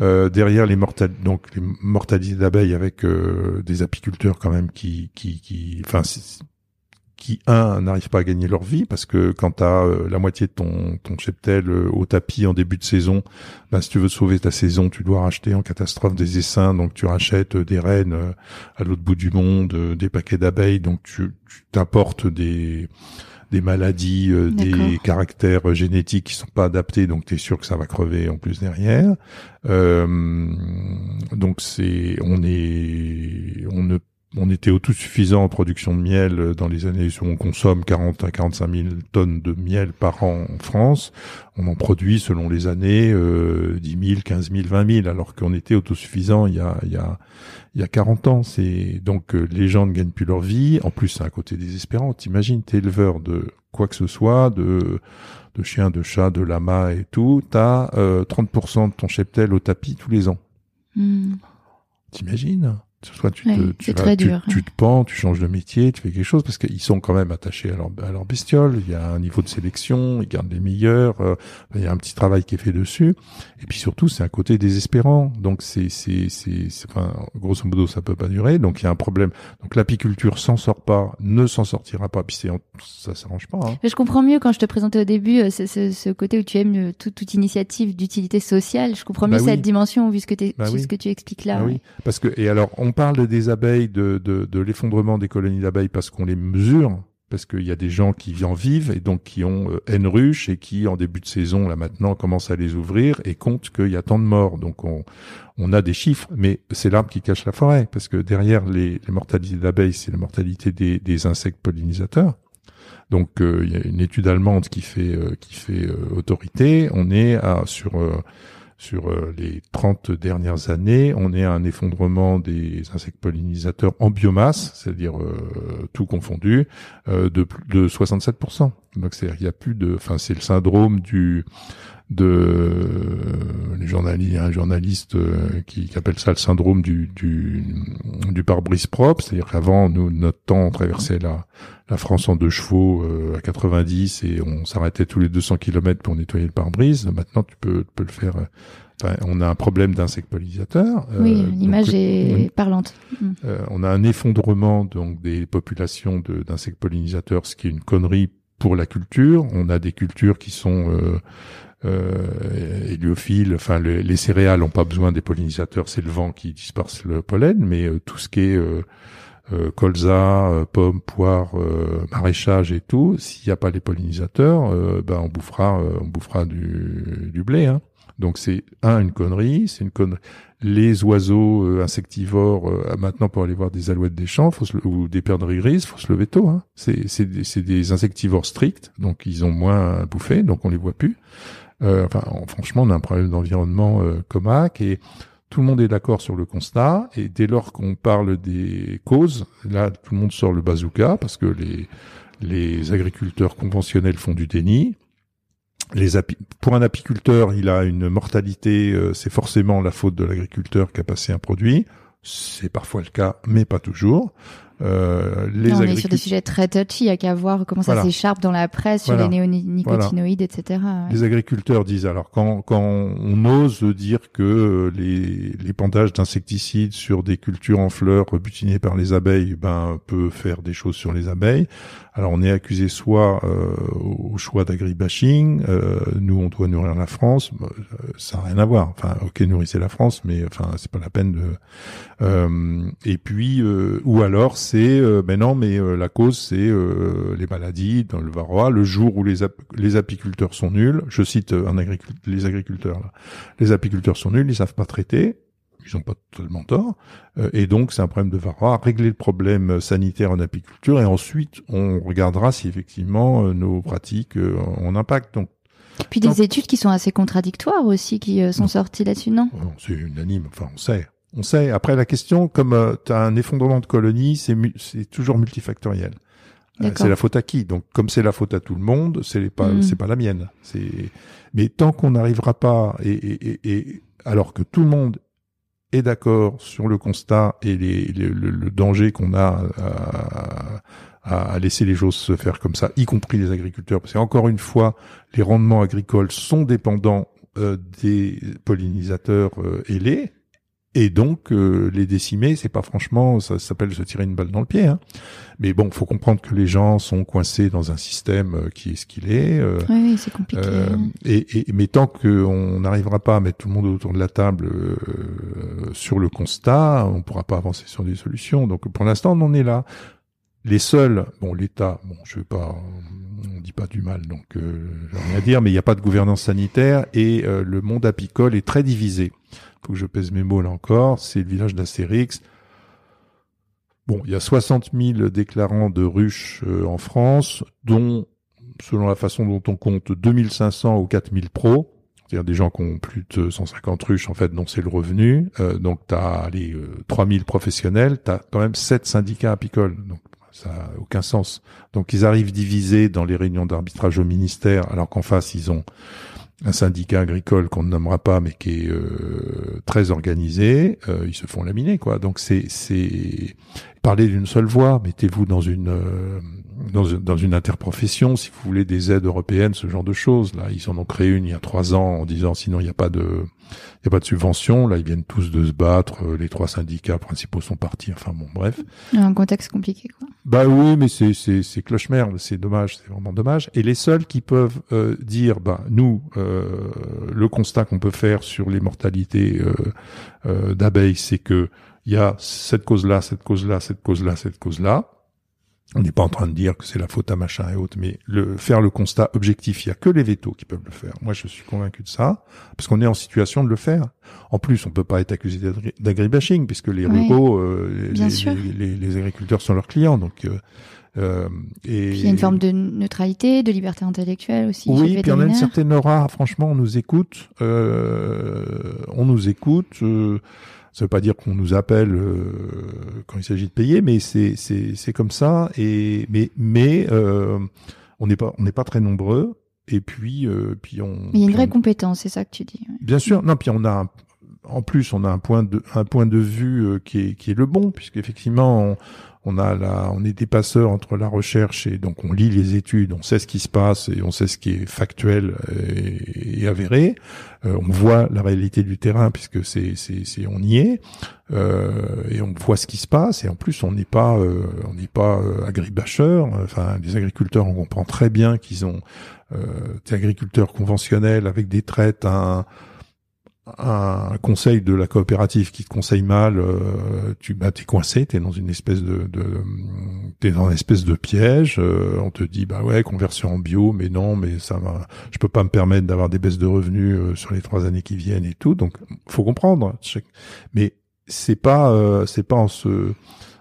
euh, Derrière les mortalités, donc les mortalités d'abeilles avec euh, des apiculteurs quand même qui, qui, qui, qui un n'arrivent pas à gagner leur vie parce que quand tu as la moitié de ton ton cheptel euh, au tapis en début de saison, bah, si tu veux sauver ta saison, tu dois racheter en catastrophe des essaims, donc tu rachètes euh, des reines euh, à l'autre bout du monde, euh, des paquets d'abeilles, donc tu tu t'apportes des des maladies, euh, des caractères euh, génétiques qui sont pas adaptés, donc tu es sûr que ça va crever en plus derrière. Euh, donc c'est on est on ne on était autosuffisant en production de miel euh, dans les années où on consomme 40 à 45 000 tonnes de miel par an en France. On en produit selon les années euh, 10 000, 15 000, 20 000, alors qu'on était autosuffisant il y a, il y a, il y a 40 ans. C'est donc euh, les gens ne gagnent plus leur vie. En plus, c'est un côté désespérant. T'imagines, t'es éleveur de quoi que ce soit, de de chiens, de chats, de lamas et tout. T'as euh, 30% de ton cheptel au tapis tous les ans. Hmm. T'imagines? Soit tu, te, tu, tu, dur. tu te pends, tu changes de métier, tu fais quelque chose parce qu'ils sont quand même attachés à leur, à leur bestiole. Il y a un niveau de sélection, ils gardent les meilleurs. euh, il y a un petit travail qui est fait dessus. Et puis surtout, c'est un côté désespérant. Donc c'est, c'est, c'est, enfin, grosso modo, ça peut pas durer. Donc il y a un problème. Donc l'apiculture s'en sort pas, ne s'en sortira pas. Puis c'est, ça s'arrange pas. Hein. Mais je comprends mieux quand je te présentais au début euh, ce, ce, ce côté où tu aimes toute, toute initiative d'utilité sociale. Je comprends mieux Bah oui. cette dimension vu ce que, t'es- Bah ce que tu expliques là. Ah oui, parce que et alors on parle des abeilles, de, de, de l'effondrement des colonies d'abeilles parce qu'on les mesure, parce qu'il y a des gens qui en vivent et donc qui ont euh, N ruches et qui en début de saison là maintenant commencent à les ouvrir et comptent qu'il y a tant de morts. Donc on on a des chiffres, mais c'est l'arbre qui cache la forêt parce que derrière les, les mortalités d'abeilles, c'est la mortalité des, des insectes pollinisateurs. Donc euh, il y a une étude allemande qui fait euh, qui fait euh, autorité. On est à sur euh, sur euh, les 30 dernières années, on est à un effondrement des insectes pollinisateurs en biomasse, c'est-à-dire euh, tout confondu, euh, de de 67%. Donc c'est il y a plus de, enfin c'est le syndrome du de a un journaliste euh, qui, qui appelle ça le syndrome du du, pare-brise propre, c'est-à-dire qu'avant nous notre temps traversait la la France en deux chevaux euh, à 90 et on s'arrêtait tous les 200 km pour nettoyer le pare-brise. Maintenant tu peux tu peux le faire. euh, Enfin, on a un problème d'insectes pollinisateurs. euh, Oui, donc, l'image est oui. parlante. Euh, on a un effondrement donc des populations de- d'insectes pollinisateurs, ce qui est une connerie pour la culture. On a des cultures qui sont euh, euh, héliophiles. Enfin, le- les céréales n'ont pas besoin des pollinisateurs, c'est le vent qui disperse le pollen. Mais euh, tout ce qui est euh, colza, euh, pommes, poires, euh, maraîchage et tout, s'il n'y a pas les pollinisateurs, euh, ben on bouffera, euh, on bouffera du, du blé. Hein. Donc c'est un une connerie, c'est une connerie. Les oiseaux insectivores, maintenant pour aller voir des alouettes des champs, faut se ou des perdrix grises, faut se lever tôt. Hein. C'est c'est des, des insectivores stricts, donc ils ont moins à bouffer, donc on les voit plus. Enfin, franchement, on a un problème d'environnement comac et tout le monde est d'accord sur le constat. Et dès lors qu'on parle des causes, là, tout le monde sort le bazooka parce que les les agriculteurs conventionnels font du déni. Les pour un apiculteur, il a une mortalité, euh, c'est forcément la faute de l'agriculteur qui a passé un produit. C'est parfois le cas, mais pas toujours. Euh, les Non, on est sur des sujets très touchy, il y a qu'à voir comment ça Voilà. s'écharpe dans la presse sur Voilà. les néonicotinoïdes, etc. ouais. Les agriculteurs disent alors quand quand on ose dire que euh, les l'épandage d'insecticides sur des cultures en fleurs butinées par les abeilles ben peut faire des choses sur les abeilles. Alors on est accusé soit euh, au choix d'agribashing, euh, nous on doit nourrir la France, euh, ça n'a rien à voir. Enfin ok nourrissez la France, mais enfin c'est pas la peine de. Euh, et puis euh, ou alors c'est euh, ben non mais euh, la cause c'est euh, les maladies dans le varroa. Le jour où les ap- les apiculteurs sont nuls, je cite euh, un les agriculteurs là, les apiculteurs sont nuls, ils savent pas traiter. Ils ont pas totalement tort, Euh, et donc c'est un problème de varroa. Régler le problème sanitaire en apiculture, et ensuite on regardera si effectivement euh, nos pratiques euh, ont un impact. Donc Puis des études qui sont assez contradictoires aussi, qui euh, sont Non. sorties là-dessus, non? Bon, c'est unanime, enfin on sait. On sait. Après la question, comme tu as un effondrement de colonies, c'est mu- toujours multifactoriel. Euh, c'est la faute à qui? Donc comme c'est la faute à tout le monde, c'est pas Mm. c'est pas la mienne. C'est mais tant qu'on n'arrivera pas et, et, et, et- alors que tout le monde est d'accord sur le constat et les, les- le, le danger qu'on a à, à- à laisser les choses se faire comme ça, y compris les agriculteurs, parce qu'encore une fois, les rendements agricoles sont dépendants euh, des pollinisateurs euh, ailés. Et donc euh, les décimer, c'est pas franchement, ça s'appelle se tirer une balle dans le pied. Hein. Mais bon, faut comprendre que les gens sont coincés dans un système euh, qui est ce qu'il est. euh, Oui, c'est compliqué. euh, et, et, mais tant qu'on n'arrivera pas à mettre tout le monde autour de la table euh, sur le constat, on pourra pas avancer sur des solutions. Donc pour l'instant, on en est là. Les seuls, bon, l'État, bon, je veux pas, on dit pas du mal, donc euh, j'ai rien à dire, mais il n'y a pas de gouvernance sanitaire et euh, le monde apicole est très divisé. Faut que je pèse mes mots là encore. C'est le village d'Astérix. Bon, il y a 60 000 déclarants de ruches euh, en France, dont selon la façon dont on compte 2500 ou 4000 pros, c'est-à-dire des gens qui ont plus de 150 ruches en fait dont c'est le revenu. Euh, donc tu as les euh, 3000 professionnels, tu as quand même 7 syndicats apicoles. Donc ça a aucun sens. Donc ils arrivent divisés dans les réunions d'arbitrage au ministère alors qu'en face ils ont un syndicat agricole qu'on ne nommera pas, mais qui est euh, très organisé, euh, ils se font laminer, quoi. Donc c'est c'est parler d'une seule voix. Mettez-vous dans une euh, dans, une- dans une interprofession, si vous voulez des aides européennes, ce genre de choses. Là, ils en ont créé une il y a trois ans en disant sinon il n'y a pas de il y a pas de subvention. Là, ils viennent tous de se battre. euh, Les trois syndicats principaux sont partis. Enfin bon, bref. Un contexte compliqué, quoi. Bah oui, mais c'est c'est c'est cloche merde, c'est dommage, c'est vraiment dommage. Et les seuls qui peuvent euh, dire, bah nous, euh, le constat qu'on peut faire sur les mortalités euh, euh, d'abeilles, c'est que il y a cette cause-là, cette cause-là, cette cause-là, cette cause-là. On n'est pas en train de dire que c'est la faute à machin et autres, mais le faire le constat objectif, il y a que les vétos qui peuvent le faire. Moi, je suis convaincu de ça, parce qu'on est en situation de le faire. En plus, on peut pas être accusé d'agri- d'agribashing, puisque les Oui, ruraux, euh, les, sûr. les- les- les agriculteurs sont leurs clients, donc. euh, euh, et Puis il y a une forme de neutralité, de liberté intellectuelle aussi. oui, puis on a une certaine aura. Franchement, on nous écoute. Euh, on nous écoute. Ça veut pas dire qu'on nous appelle euh, quand il s'agit de payer, mais c'est c'est c'est comme ça. Et mais mais euh, on n'est pas on n'est pas très nombreux. Et puis euh, puis on. Mais il y a une vraie on- compétence, c'est ça que tu dis. ouais. Bien sûr, non. Puis on a, un- en plus, on a un point de, un point de vue euh, qui est, qui est le bon, puisqu'effectivement, on, on a la, on est des passeurs entre la recherche et donc on lit les études, on sait ce qui se passe et on sait ce qui est factuel et, avéré. Euh, on voit la réalité du terrain puisque c'est, c'est, c'est, on y est euh, et on voit ce qui se passe. Et en plus, on n'est pas, euh, on n'est pas euh, agribasheur. Enfin, les agriculteurs, on comprend très bien qu'ils ont euh, des agriculteurs conventionnels avec des traites, un conseil de la coopérative qui te conseille mal, euh, tu bah, t'es coincé, t'es dans une espèce de, de t'es dans une espèce de piège. euh, on te dit bah ouais conversion en bio, mais non, mais ça va, je peux pas me permettre d'avoir des baisses de revenus euh, sur les trois années qui viennent et tout. Donc faut comprendre. Mais c'est pas euh, c'est pas en se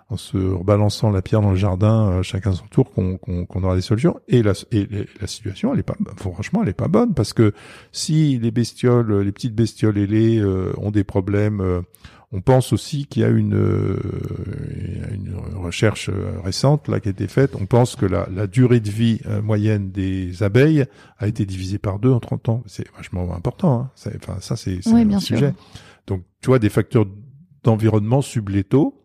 en se rebalançant la pierre dans le jardin, euh, chacun son tour, qu'on aura des solutions. Et la, et la- situation, elle est pas, franchement, elle est pas bonne parce que si les bestioles, les petites bestioles ailées euh, ont des problèmes, euh, on pense aussi qu'il y a une, euh, une recherche euh, récente là qui a été faite. On pense que la, la durée de vie euh, moyenne des abeilles a été divisée par deux en 30 ans. C'est vachement important. Hein. Enfin, ça c'est Oui, un bien sûr. sujet. Donc, tu vois, des facteurs d'environnement sublétaux,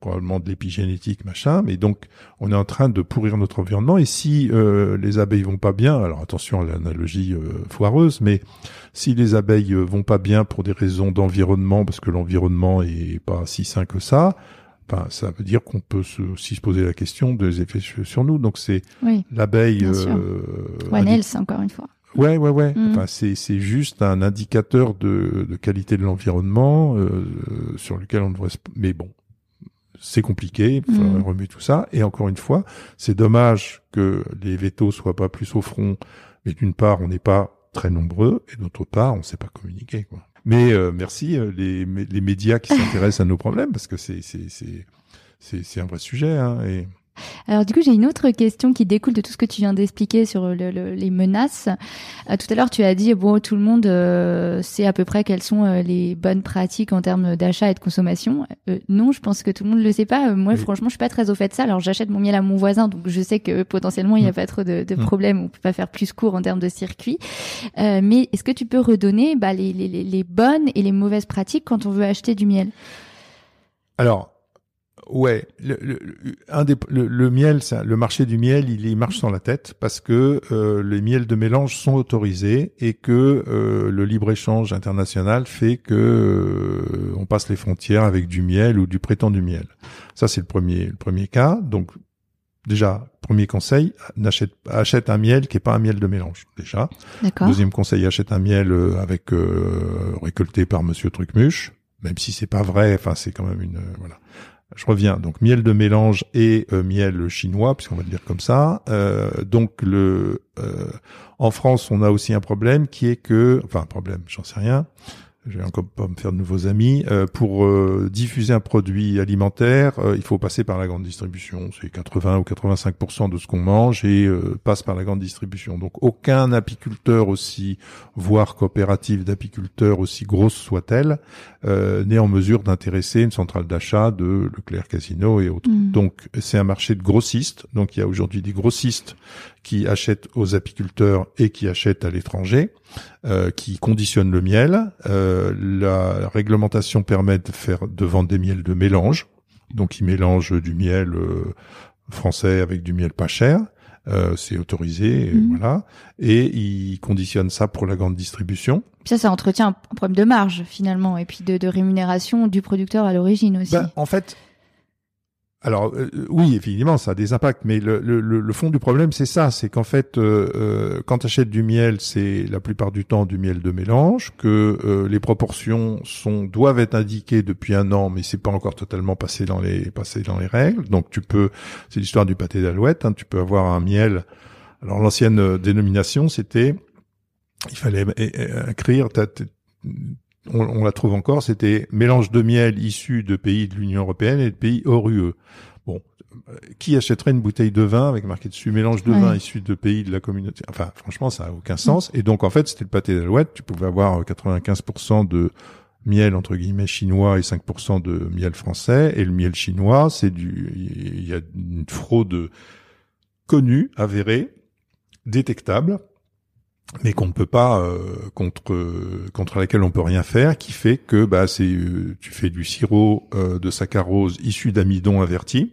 probablement de l'épigénétique, machin, mais donc on est en train de pourrir notre environnement. Et si euh, les abeilles vont pas bien, alors attention à l'analogie euh, foireuse, mais si les abeilles euh, vont pas bien pour des raisons d'environnement, parce que l'environnement est pas si sain que ça, ben, ça veut dire qu'on peut se, aussi se poser la question des effets sur nous. Donc c'est Oui. l'abeille. Euh, One Health, encore une fois. Ouais, ouais, ouais. Enfin, c'est c'est juste un indicateur de, de qualité de l'environnement euh, sur lequel on devrait. Se... Mais bon, c'est compliqué. Il faudrait Mhm. remuer tout ça. Et encore une fois, c'est dommage que les vétos soient pas plus au front. Mais d'une part, on n'est pas très nombreux, et d'autre part, on ne sait pas communiquer. Quoi. Mais euh, merci euh, les, les médias qui s'intéressent à nos problèmes parce que c'est c'est c'est c'est c'est un vrai sujet. Hein, et Alors du coup, j'ai une autre question qui découle de tout ce que tu viens d'expliquer sur le- le- les menaces. Euh, tout à l'heure, tu as dit bon, tout le monde euh, sait à peu près quelles sont euh, les bonnes pratiques en termes d'achat et de consommation. Non, je pense que tout le monde le sait pas. Moi, Oui. franchement, je suis pas très au fait de ça. Alors, j'achète mon miel à mon voisin, donc je sais que potentiellement il y a Mm. pas trop de, de Mm. problèmes. On peut pas faire plus court en termes de circuit. Mais est-ce que tu peux redonner bah, les- les bonnes et les mauvaises pratiques quand on veut acheter du miel? Alors, ouais, le, le, un des, le, le miel, ça, le marché du miel, il, il marche sans la tête parce que euh, les miels de mélange sont autorisés et que euh, le libre échange international fait que euh, on passe les frontières avec du miel ou du prétendu miel. Ça, c'est le premier, le premier cas. Donc, déjà, premier conseil, n'achète, achète un miel qui est pas un miel de mélange. Déjà. D'accord. Deuxième conseil, achète un miel euh, avec euh, récolté par Monsieur Trucmuche, même si c'est pas vrai. Enfin, c'est quand même une euh, voilà. Je reviens. Donc miel de mélange et euh, miel chinois, puisqu'on va le dire comme ça. Euh, donc le euh, en France, on a aussi un problème qui est que, enfin un problème, j'en sais rien. je vais encore pas me faire de nouveaux amis. Euh, pour diffuser un produit alimentaire, il faut passer par la grande distribution. C'est 80 ou 85 de ce qu'on mange et passe par la grande distribution. Donc aucun apiculteur aussi, voire coopérative d'apiculteurs aussi grosse soit-elle, n'est en mesure d'intéresser une centrale d'achat de Leclerc Casino et autres. Mm. Donc c'est un marché de grossistes. Donc il y a aujourd'hui des grossistes qui achètent aux apiculteurs et qui achètent à l'étranger, euh, qui conditionnent le miel. Euh, la réglementation permet de faire de vendre des miels de mélange, donc ils mélangent du miel euh, français avec du miel pas cher. Euh, c'est autorisé, et Mhm. voilà, et ils conditionnent ça pour la grande distribution. Puis ça, ça entretient un problème de marge finalement, et puis de, de rémunération du producteur à l'origine aussi. Ben, en fait, alors euh, oui, effectivement, ça a des impacts, mais le, fond du problème, c'est ça, c'est qu'en fait, euh, euh, quand tu achètes du miel, c'est la plupart du temps du miel de mélange, que euh, les proportions sont doivent être indiquées depuis un an, mais c'est pas encore totalement passé dans les règles. Donc tu peux, c'est l'histoire du pâté d'alouette, hein, tu peux avoir un miel. Alors l'ancienne euh, dénomination, c'était, il fallait écrire. On, on la trouve encore, c'était mélange de miel issu de pays de l'Union européenne et de pays hors UE. Bon, euh, qui achèterait une bouteille de vin avec marqué dessus mélange de Ouais. vin issu de pays de la communauté? Enfin, franchement, ça a aucun sens. Et donc, en fait, c'était le pâté d'alouette. Tu pouvais avoir euh, 95% de miel entre guillemets chinois et 5% de miel français. Et le miel chinois, c'est du, il y a une fraude connue, avérée, détectable mais qu'on ne peut pas euh, contre contre laquelle on peut rien faire, qui fait que bah c'est euh, tu fais du sirop euh, de saccharose issu d'amidon averti,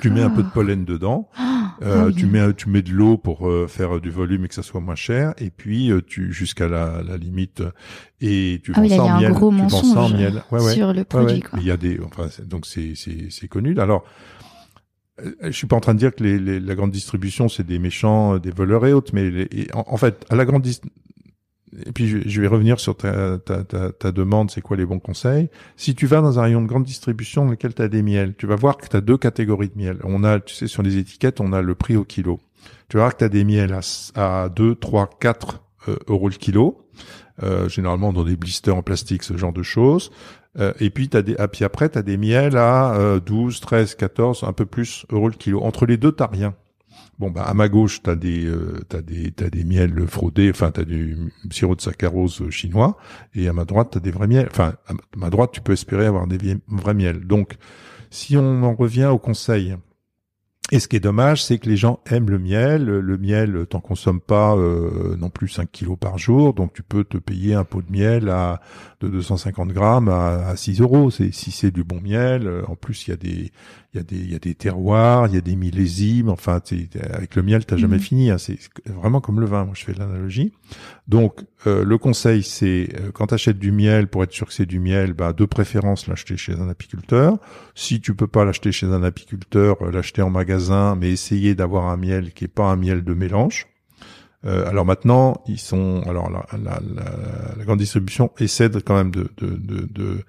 tu mets un peu de pollen dedans, *gasps* Ah, euh, ah oui. tu mets tu mets de l'eau pour euh, faire du volume et que ça soit moins cher, et puis euh, tu jusqu'à la, la limite et tu Ah vends oui, là, ça il y a en un miel, gros tu vends ça en miel, ouais ouais. sur le produit. ouais. Quoi. Il y a des, enfin, donc c'est c'est c'est connu. Alors, euh, je suis pas en train de dire que les, les- la grande distribution c'est des méchants, euh, des voleurs et autres, mais en, fait, à la grande et puis je, vais revenir sur ta, demande, c'est quoi les bons conseils Si tu vas dans un rayon de grande distribution dans lequel tu des miels, tu vas voir que tu as deux catégories de miel. On a, tu sais, sur les étiquettes, on a le prix au kilo. Tu vas voir que tu as des miels à, à 2, 3, 4 euh, euros le kilo, euh, généralement dans des blisters en plastique, ce genre de choses. Euh, et puis, t'as des, ah, puis après, tu as des miels à euh, 12, 13, 14, un peu plus euros le kilo. Entre les deux, t'as rien. Bon, bah, à ma gauche, t'as des, euh, des, des miels fraudés, enfin, t'as du sirop de saccharose chinois, et à ma droite, t'as des vrais miels. Enfin, à ma droite, tu peux espérer avoir des vrais miels. Donc, si on en revient au conseil, et ce qui est dommage, c'est que les gens aiment le miel. Le miel, t'en consommes pas euh, non plus 5 kilos par jour, donc tu peux te payer un pot de miel à de 250 grammes à, à 6 euros. C'est si c'est du bon miel. Euh, En plus, il y a des il y a des il y a des terroirs, il y a des millésimes. Enfin, avec le miel, t'as jamais Mhm. fini. hein. C'est vraiment comme le vin. Moi, je fais l'analogie. Donc, euh, le conseil, c'est euh, quand tu achètes du miel, pour être sûr que c'est du miel, bah, de préférence l'acheter chez un apiculteur. Si tu peux pas l'acheter chez un apiculteur, euh, l'acheter en magasin, mais essayer d'avoir un miel qui est pas un miel de mélange. Euh, alors maintenant, ils sont, alors la, la, la, la grande distribution essaie de, quand même de, de, de, de,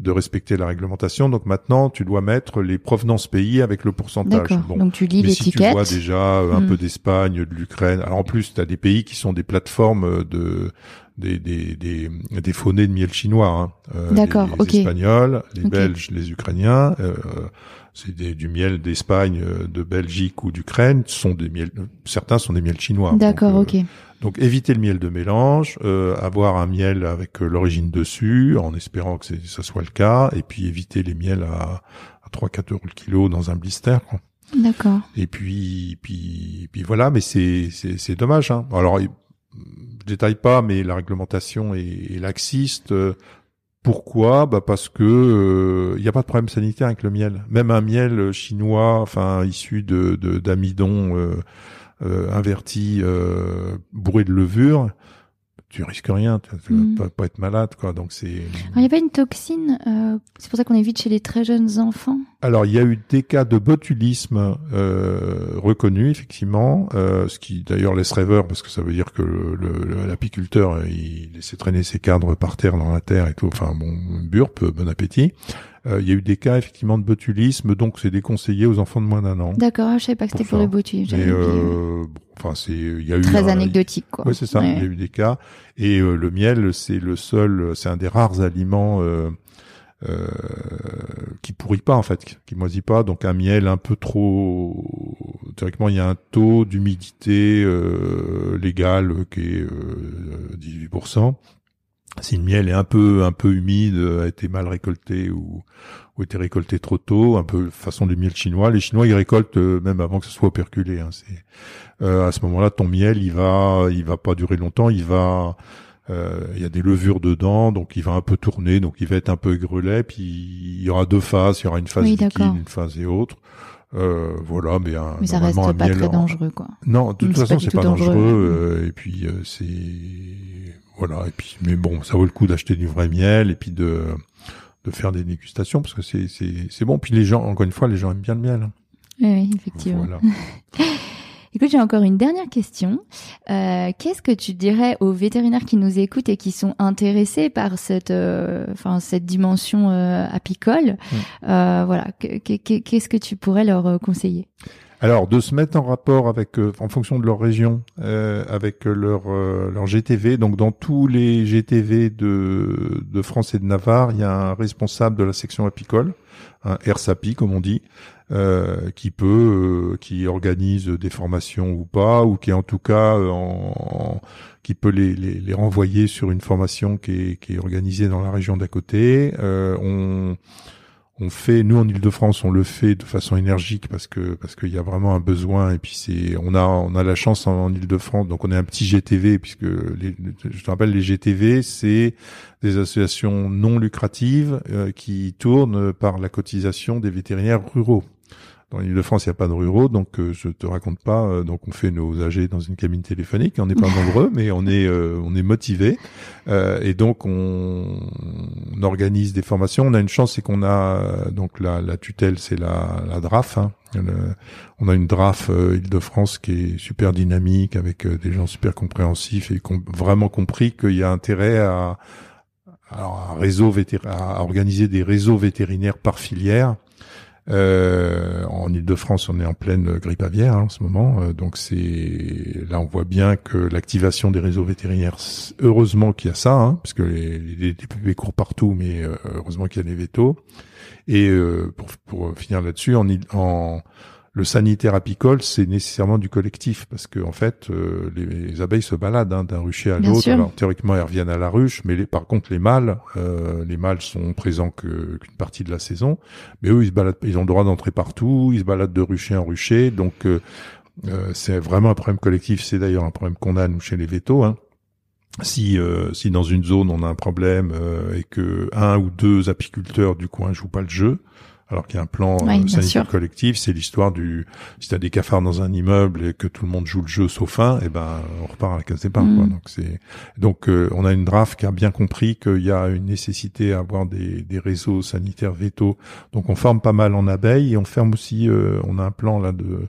de respecter la réglementation. Donc maintenant, tu dois mettre les provenances pays avec le pourcentage. D'accord. Bon. Donc tu lis Mais si tu vois déjà euh, un Hmm. peu d'Espagne, de l'Ukraine, alors en plus tu as des pays qui sont des plateformes euh, de des des des, des faunés de miel chinois. Hein. Euh, D'accord, les, les ok. Espagnols, les. Belges, les Ukrainiens. Euh, c'est des- du miel d'Espagne, euh, de Belgique ou d'Ukraine. Sont des miels. Certains sont des miels chinois. D'accord, Donc, euh, ok. donc éviter le miel de mélange, euh, avoir un miel avec euh, l'origine dessus, en espérant que ça soit le cas, et puis éviter les miels à, à 3-4 euros le kilo dans un blister. Quoi. D'accord. Et puis, puis, puis voilà, mais c'est c'est c'est dommage. Hein. Alors, je détaille pas, mais la réglementation est, est laxiste. Euh, Pourquoi? Bah parce que il n'y a pas de problème sanitaire avec le miel. Même un miel chinois, enfin issu de d'amidon euh, euh, inverti, euh, bourré de levure, tu risques rien. Tu vas Mhm. pas, pas être malade, quoi. Donc c'est. Il n'y a pas une toxine euh, C'est pour ça qu'on évite chez les très jeunes enfants? Alors, il y a eu des cas de botulisme euh, reconnus, effectivement, euh, ce qui d'ailleurs laisse rêveur, parce que ça veut dire que le- le- l'apiculteur, euh, il laissait traîner ses cadres par terre dans la terre et tout. Enfin, bon, burp, bon appétit. Euh, il y a eu des cas effectivement de botulisme, donc c'est déconseillé aux enfants de moins d'un an. D'accord, ah, je savais pas que c'était pour. Mais j'avais oublié. euh, bon, enfin c'est, il y a eu Très un- anecdotique, quoi. Oui, c'est ça. Ouais. Il y a eu des cas. Et euh, le miel, c'est le seul, c'est un des rares aliments euh, euh, qui pourrit pas en fait, qui- qui moisit pas. Donc un miel un peu trop. Théoriquement, il y a un taux d'humidité euh, légal euh, qui est euh, 18%. Si le miel est un peu un peu humide, a été mal récolté ou ou été récolté trop tôt, un peu façon du miel chinois. Les Chinois ils récoltent euh, même avant que ce soit operculé. Hein. C'est euh, à ce moment-là, ton miel, il va, il va pas durer longtemps. Il va, euh, il y a des levures dedans, donc il va un peu tourner, donc il va être un peu grelet. Puis il y aura deux phases. Il y aura une phase Oui, liquide, une phase et autre. Euh, voilà, mais, un, Mais ça reste un pas miel très dangereux, quoi. Non, de toute façon, c'est pas dangereux. dangereux. euh, et puis euh, c'est voilà. Et puis, mais bon, ça vaut le coup d'acheter du vrai miel et puis de de faire des dégustations parce que c'est c'est c'est bon. Puis les gens, encore une fois, les gens aiment bien le miel. hein. Oui, oui, effectivement. Voilà. *laughs* Écoute, j'ai encore une dernière question. Euh, Qu'est-ce que tu dirais aux vétérinaires qui nous écoutent et qui sont intéressés par cette, euh, enfin cette dimension euh, apicole? Mm. Euh, Voilà, que- que- que- qu'est-ce que tu pourrais leur conseiller? Alors, de se mettre en rapport avec, euh, en fonction de leur région, euh, avec leur euh, leur GTV. Donc, dans tous les GTV de de France et de Navarre, il y a un responsable de la section apicole, un RSAPI comme on dit, euh, qui peut, euh, qui organise des formations ou pas, ou qui en tout cas euh, en, en- qui peut les, les, les renvoyer sur une formation qui est, qui est organisée dans la région d'à côté. On on fait, nous en Ile-de-France, on le fait de façon énergique parce que parce qu'il y a vraiment un besoin et puis c'est, on a on a la chance en, Ile-de-France, donc on est un petit GTV puisque je te rappelle les GTV c'est des associations non lucratives euh, qui tournent par la cotisation des vétérinaires ruraux. Dans l'Île-de-France, il n'y a pas de ruraux, donc euh, je te raconte pas. euh, donc on fait nos AG dans une cabine téléphonique. On n'est pas *laughs* nombreux, mais on est euh, on est motivé. Euh, et donc on, on organise des formations. On a une chance, c'est qu'on a euh, donc la, la tutelle, c'est la, la DRAF. hein. Le- on a une DRAF euh, Île-de-France qui est super dynamique avec des gens super compréhensifs et qui ont vraiment compris qu'il y a intérêt à, à un réseau vétér- à organiser des réseaux vétérinaires par filière. Euh, en Ile-de-France, on est en pleine grippe aviaire hein, en ce moment, euh, donc c'est là on voit bien que l'activation des réseaux vétérinaires, heureusement qu'il y a ça, hein, parce que les, les DPP courent partout, mais euh, heureusement qu'il y a des vétos. Et euh, pour, pour finir là-dessus, en, en le sanitaire apicole, c'est nécessairement du collectif parce que en fait, euh, les, les abeilles se baladent hein, d'un rucher à l'autre. Alors théoriquement, elles reviennent à la ruche, mais les, par contre, les mâles, euh, les mâles sont présents qu'une partie de la saison, mais eux, ils se baladent, ils ont le droit d'entrer partout, ils se baladent de rucher en rucher, donc euh, euh, c'est vraiment un problème collectif. C'est d'ailleurs un problème qu'on a nous chez les vétos. Hein. Si, euh, si dans une zone on a un problème euh, et que un ou deux apiculteurs du coin jouent pas le jeu, alors qu'il y a un plan Oui, euh, sanitaire collectif, c'est l'histoire du si t'as des cafards dans un immeuble et que tout le monde joue le jeu sauf un, et ben on repart à la case départ. Mm. Quoi. Donc c'est donc euh, on a une draft qui a bien compris qu'il y a une nécessité à avoir des, des réseaux sanitaires vétos. Donc on forme pas mal en abeilles et on ferme aussi, euh, on a un plan là de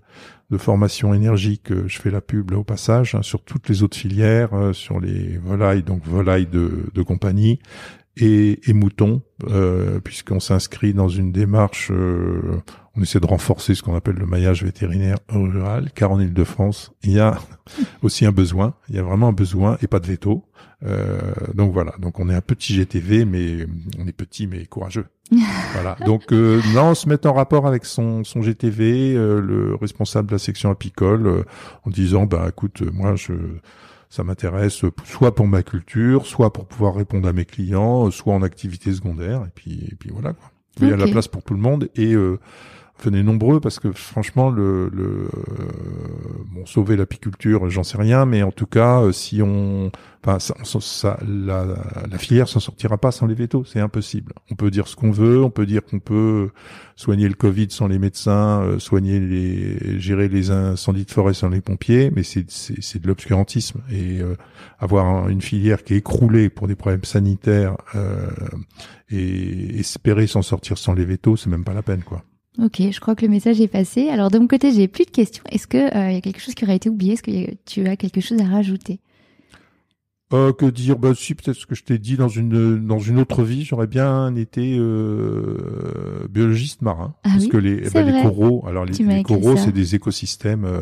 de formation énergique, euh, je fais la pub là au passage, hein, sur toutes les autres filières, euh, sur les volailles, donc volailles de, de compagnie, et, et moutons, euh, puisqu'on s'inscrit dans une démarche, euh, on essaie de renforcer ce qu'on appelle le maillage vétérinaire rural, car en Ile-de-France, il y a *laughs* aussi un besoin, il y a vraiment un besoin, et pas de veto. Euh, donc voilà, donc on est un petit GTV, mais on est petit mais courageux. *laughs* voilà, donc euh, non, se mettre en rapport avec son, son GTV, euh, le responsable de la section apicole, euh, en disant, bah écoute, moi je ça m'intéresse euh, soit pour ma culture, soit pour pouvoir répondre à mes clients, euh, soit en activité secondaire, et puis, et puis voilà quoi. Il y a Ok. la place pour tout le monde et euh, venez nombreux parce que franchement le, le euh, bon sauver l'apiculture, j'en sais rien, mais en tout cas euh, si on, enfin ça, ça- la, la filière s'en sortira pas sans les vétos, c'est impossible. On peut dire ce qu'on veut, on peut dire qu'on peut soigner le Covid sans les médecins, euh, soigner les, gérer les incendies de forêt sans les pompiers, mais c'est c'est de l'obscurantisme et euh, avoir un- une filière qui est écroulée pour des problèmes sanitaires euh, et espérer s'en sortir sans les vétos, c'est même pas la peine quoi. Ok, je crois que le message est passé. Alors de mon côté, j'ai plus de questions. Est-ce que euh, il y a quelque chose qui aurait été oublié? Est-ce que a- tu as quelque chose à rajouter? Euh, que dire? Bah si, peut-être ce que je t'ai dit dans une dans une autre vie, j'aurais bien été euh, biologiste marin, Ah parce oui, que les, bah, les coraux, alors les, coraux, c'est des écosystèmes euh,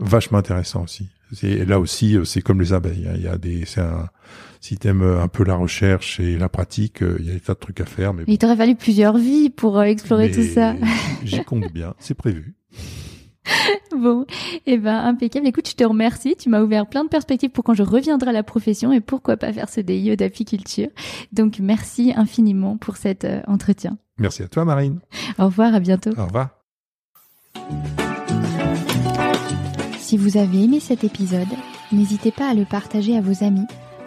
vachement intéressants aussi. C'est là aussi, euh, c'est comme les abeilles. hein. Il y a des, c'est un, si t'aimes un peu la recherche et la pratique, euh, il y a des tas de trucs à faire, mais, Il t'aurait fallu plusieurs vies pour euh, explorer mais tout ça. *laughs* J'y compte bien, c'est prévu. *laughs* Bon, eh ben impeccable. Écoute, je te remercie. Tu m'as ouvert plein de perspectives pour quand je reviendrai à la profession et pourquoi pas faire ce DIE d'apiculture. Donc merci infiniment pour cet euh, entretien. Merci à toi, Marine. Au revoir, à bientôt. Au revoir. Si vous avez aimé cet épisode, n'hésitez pas à le partager à vos amis,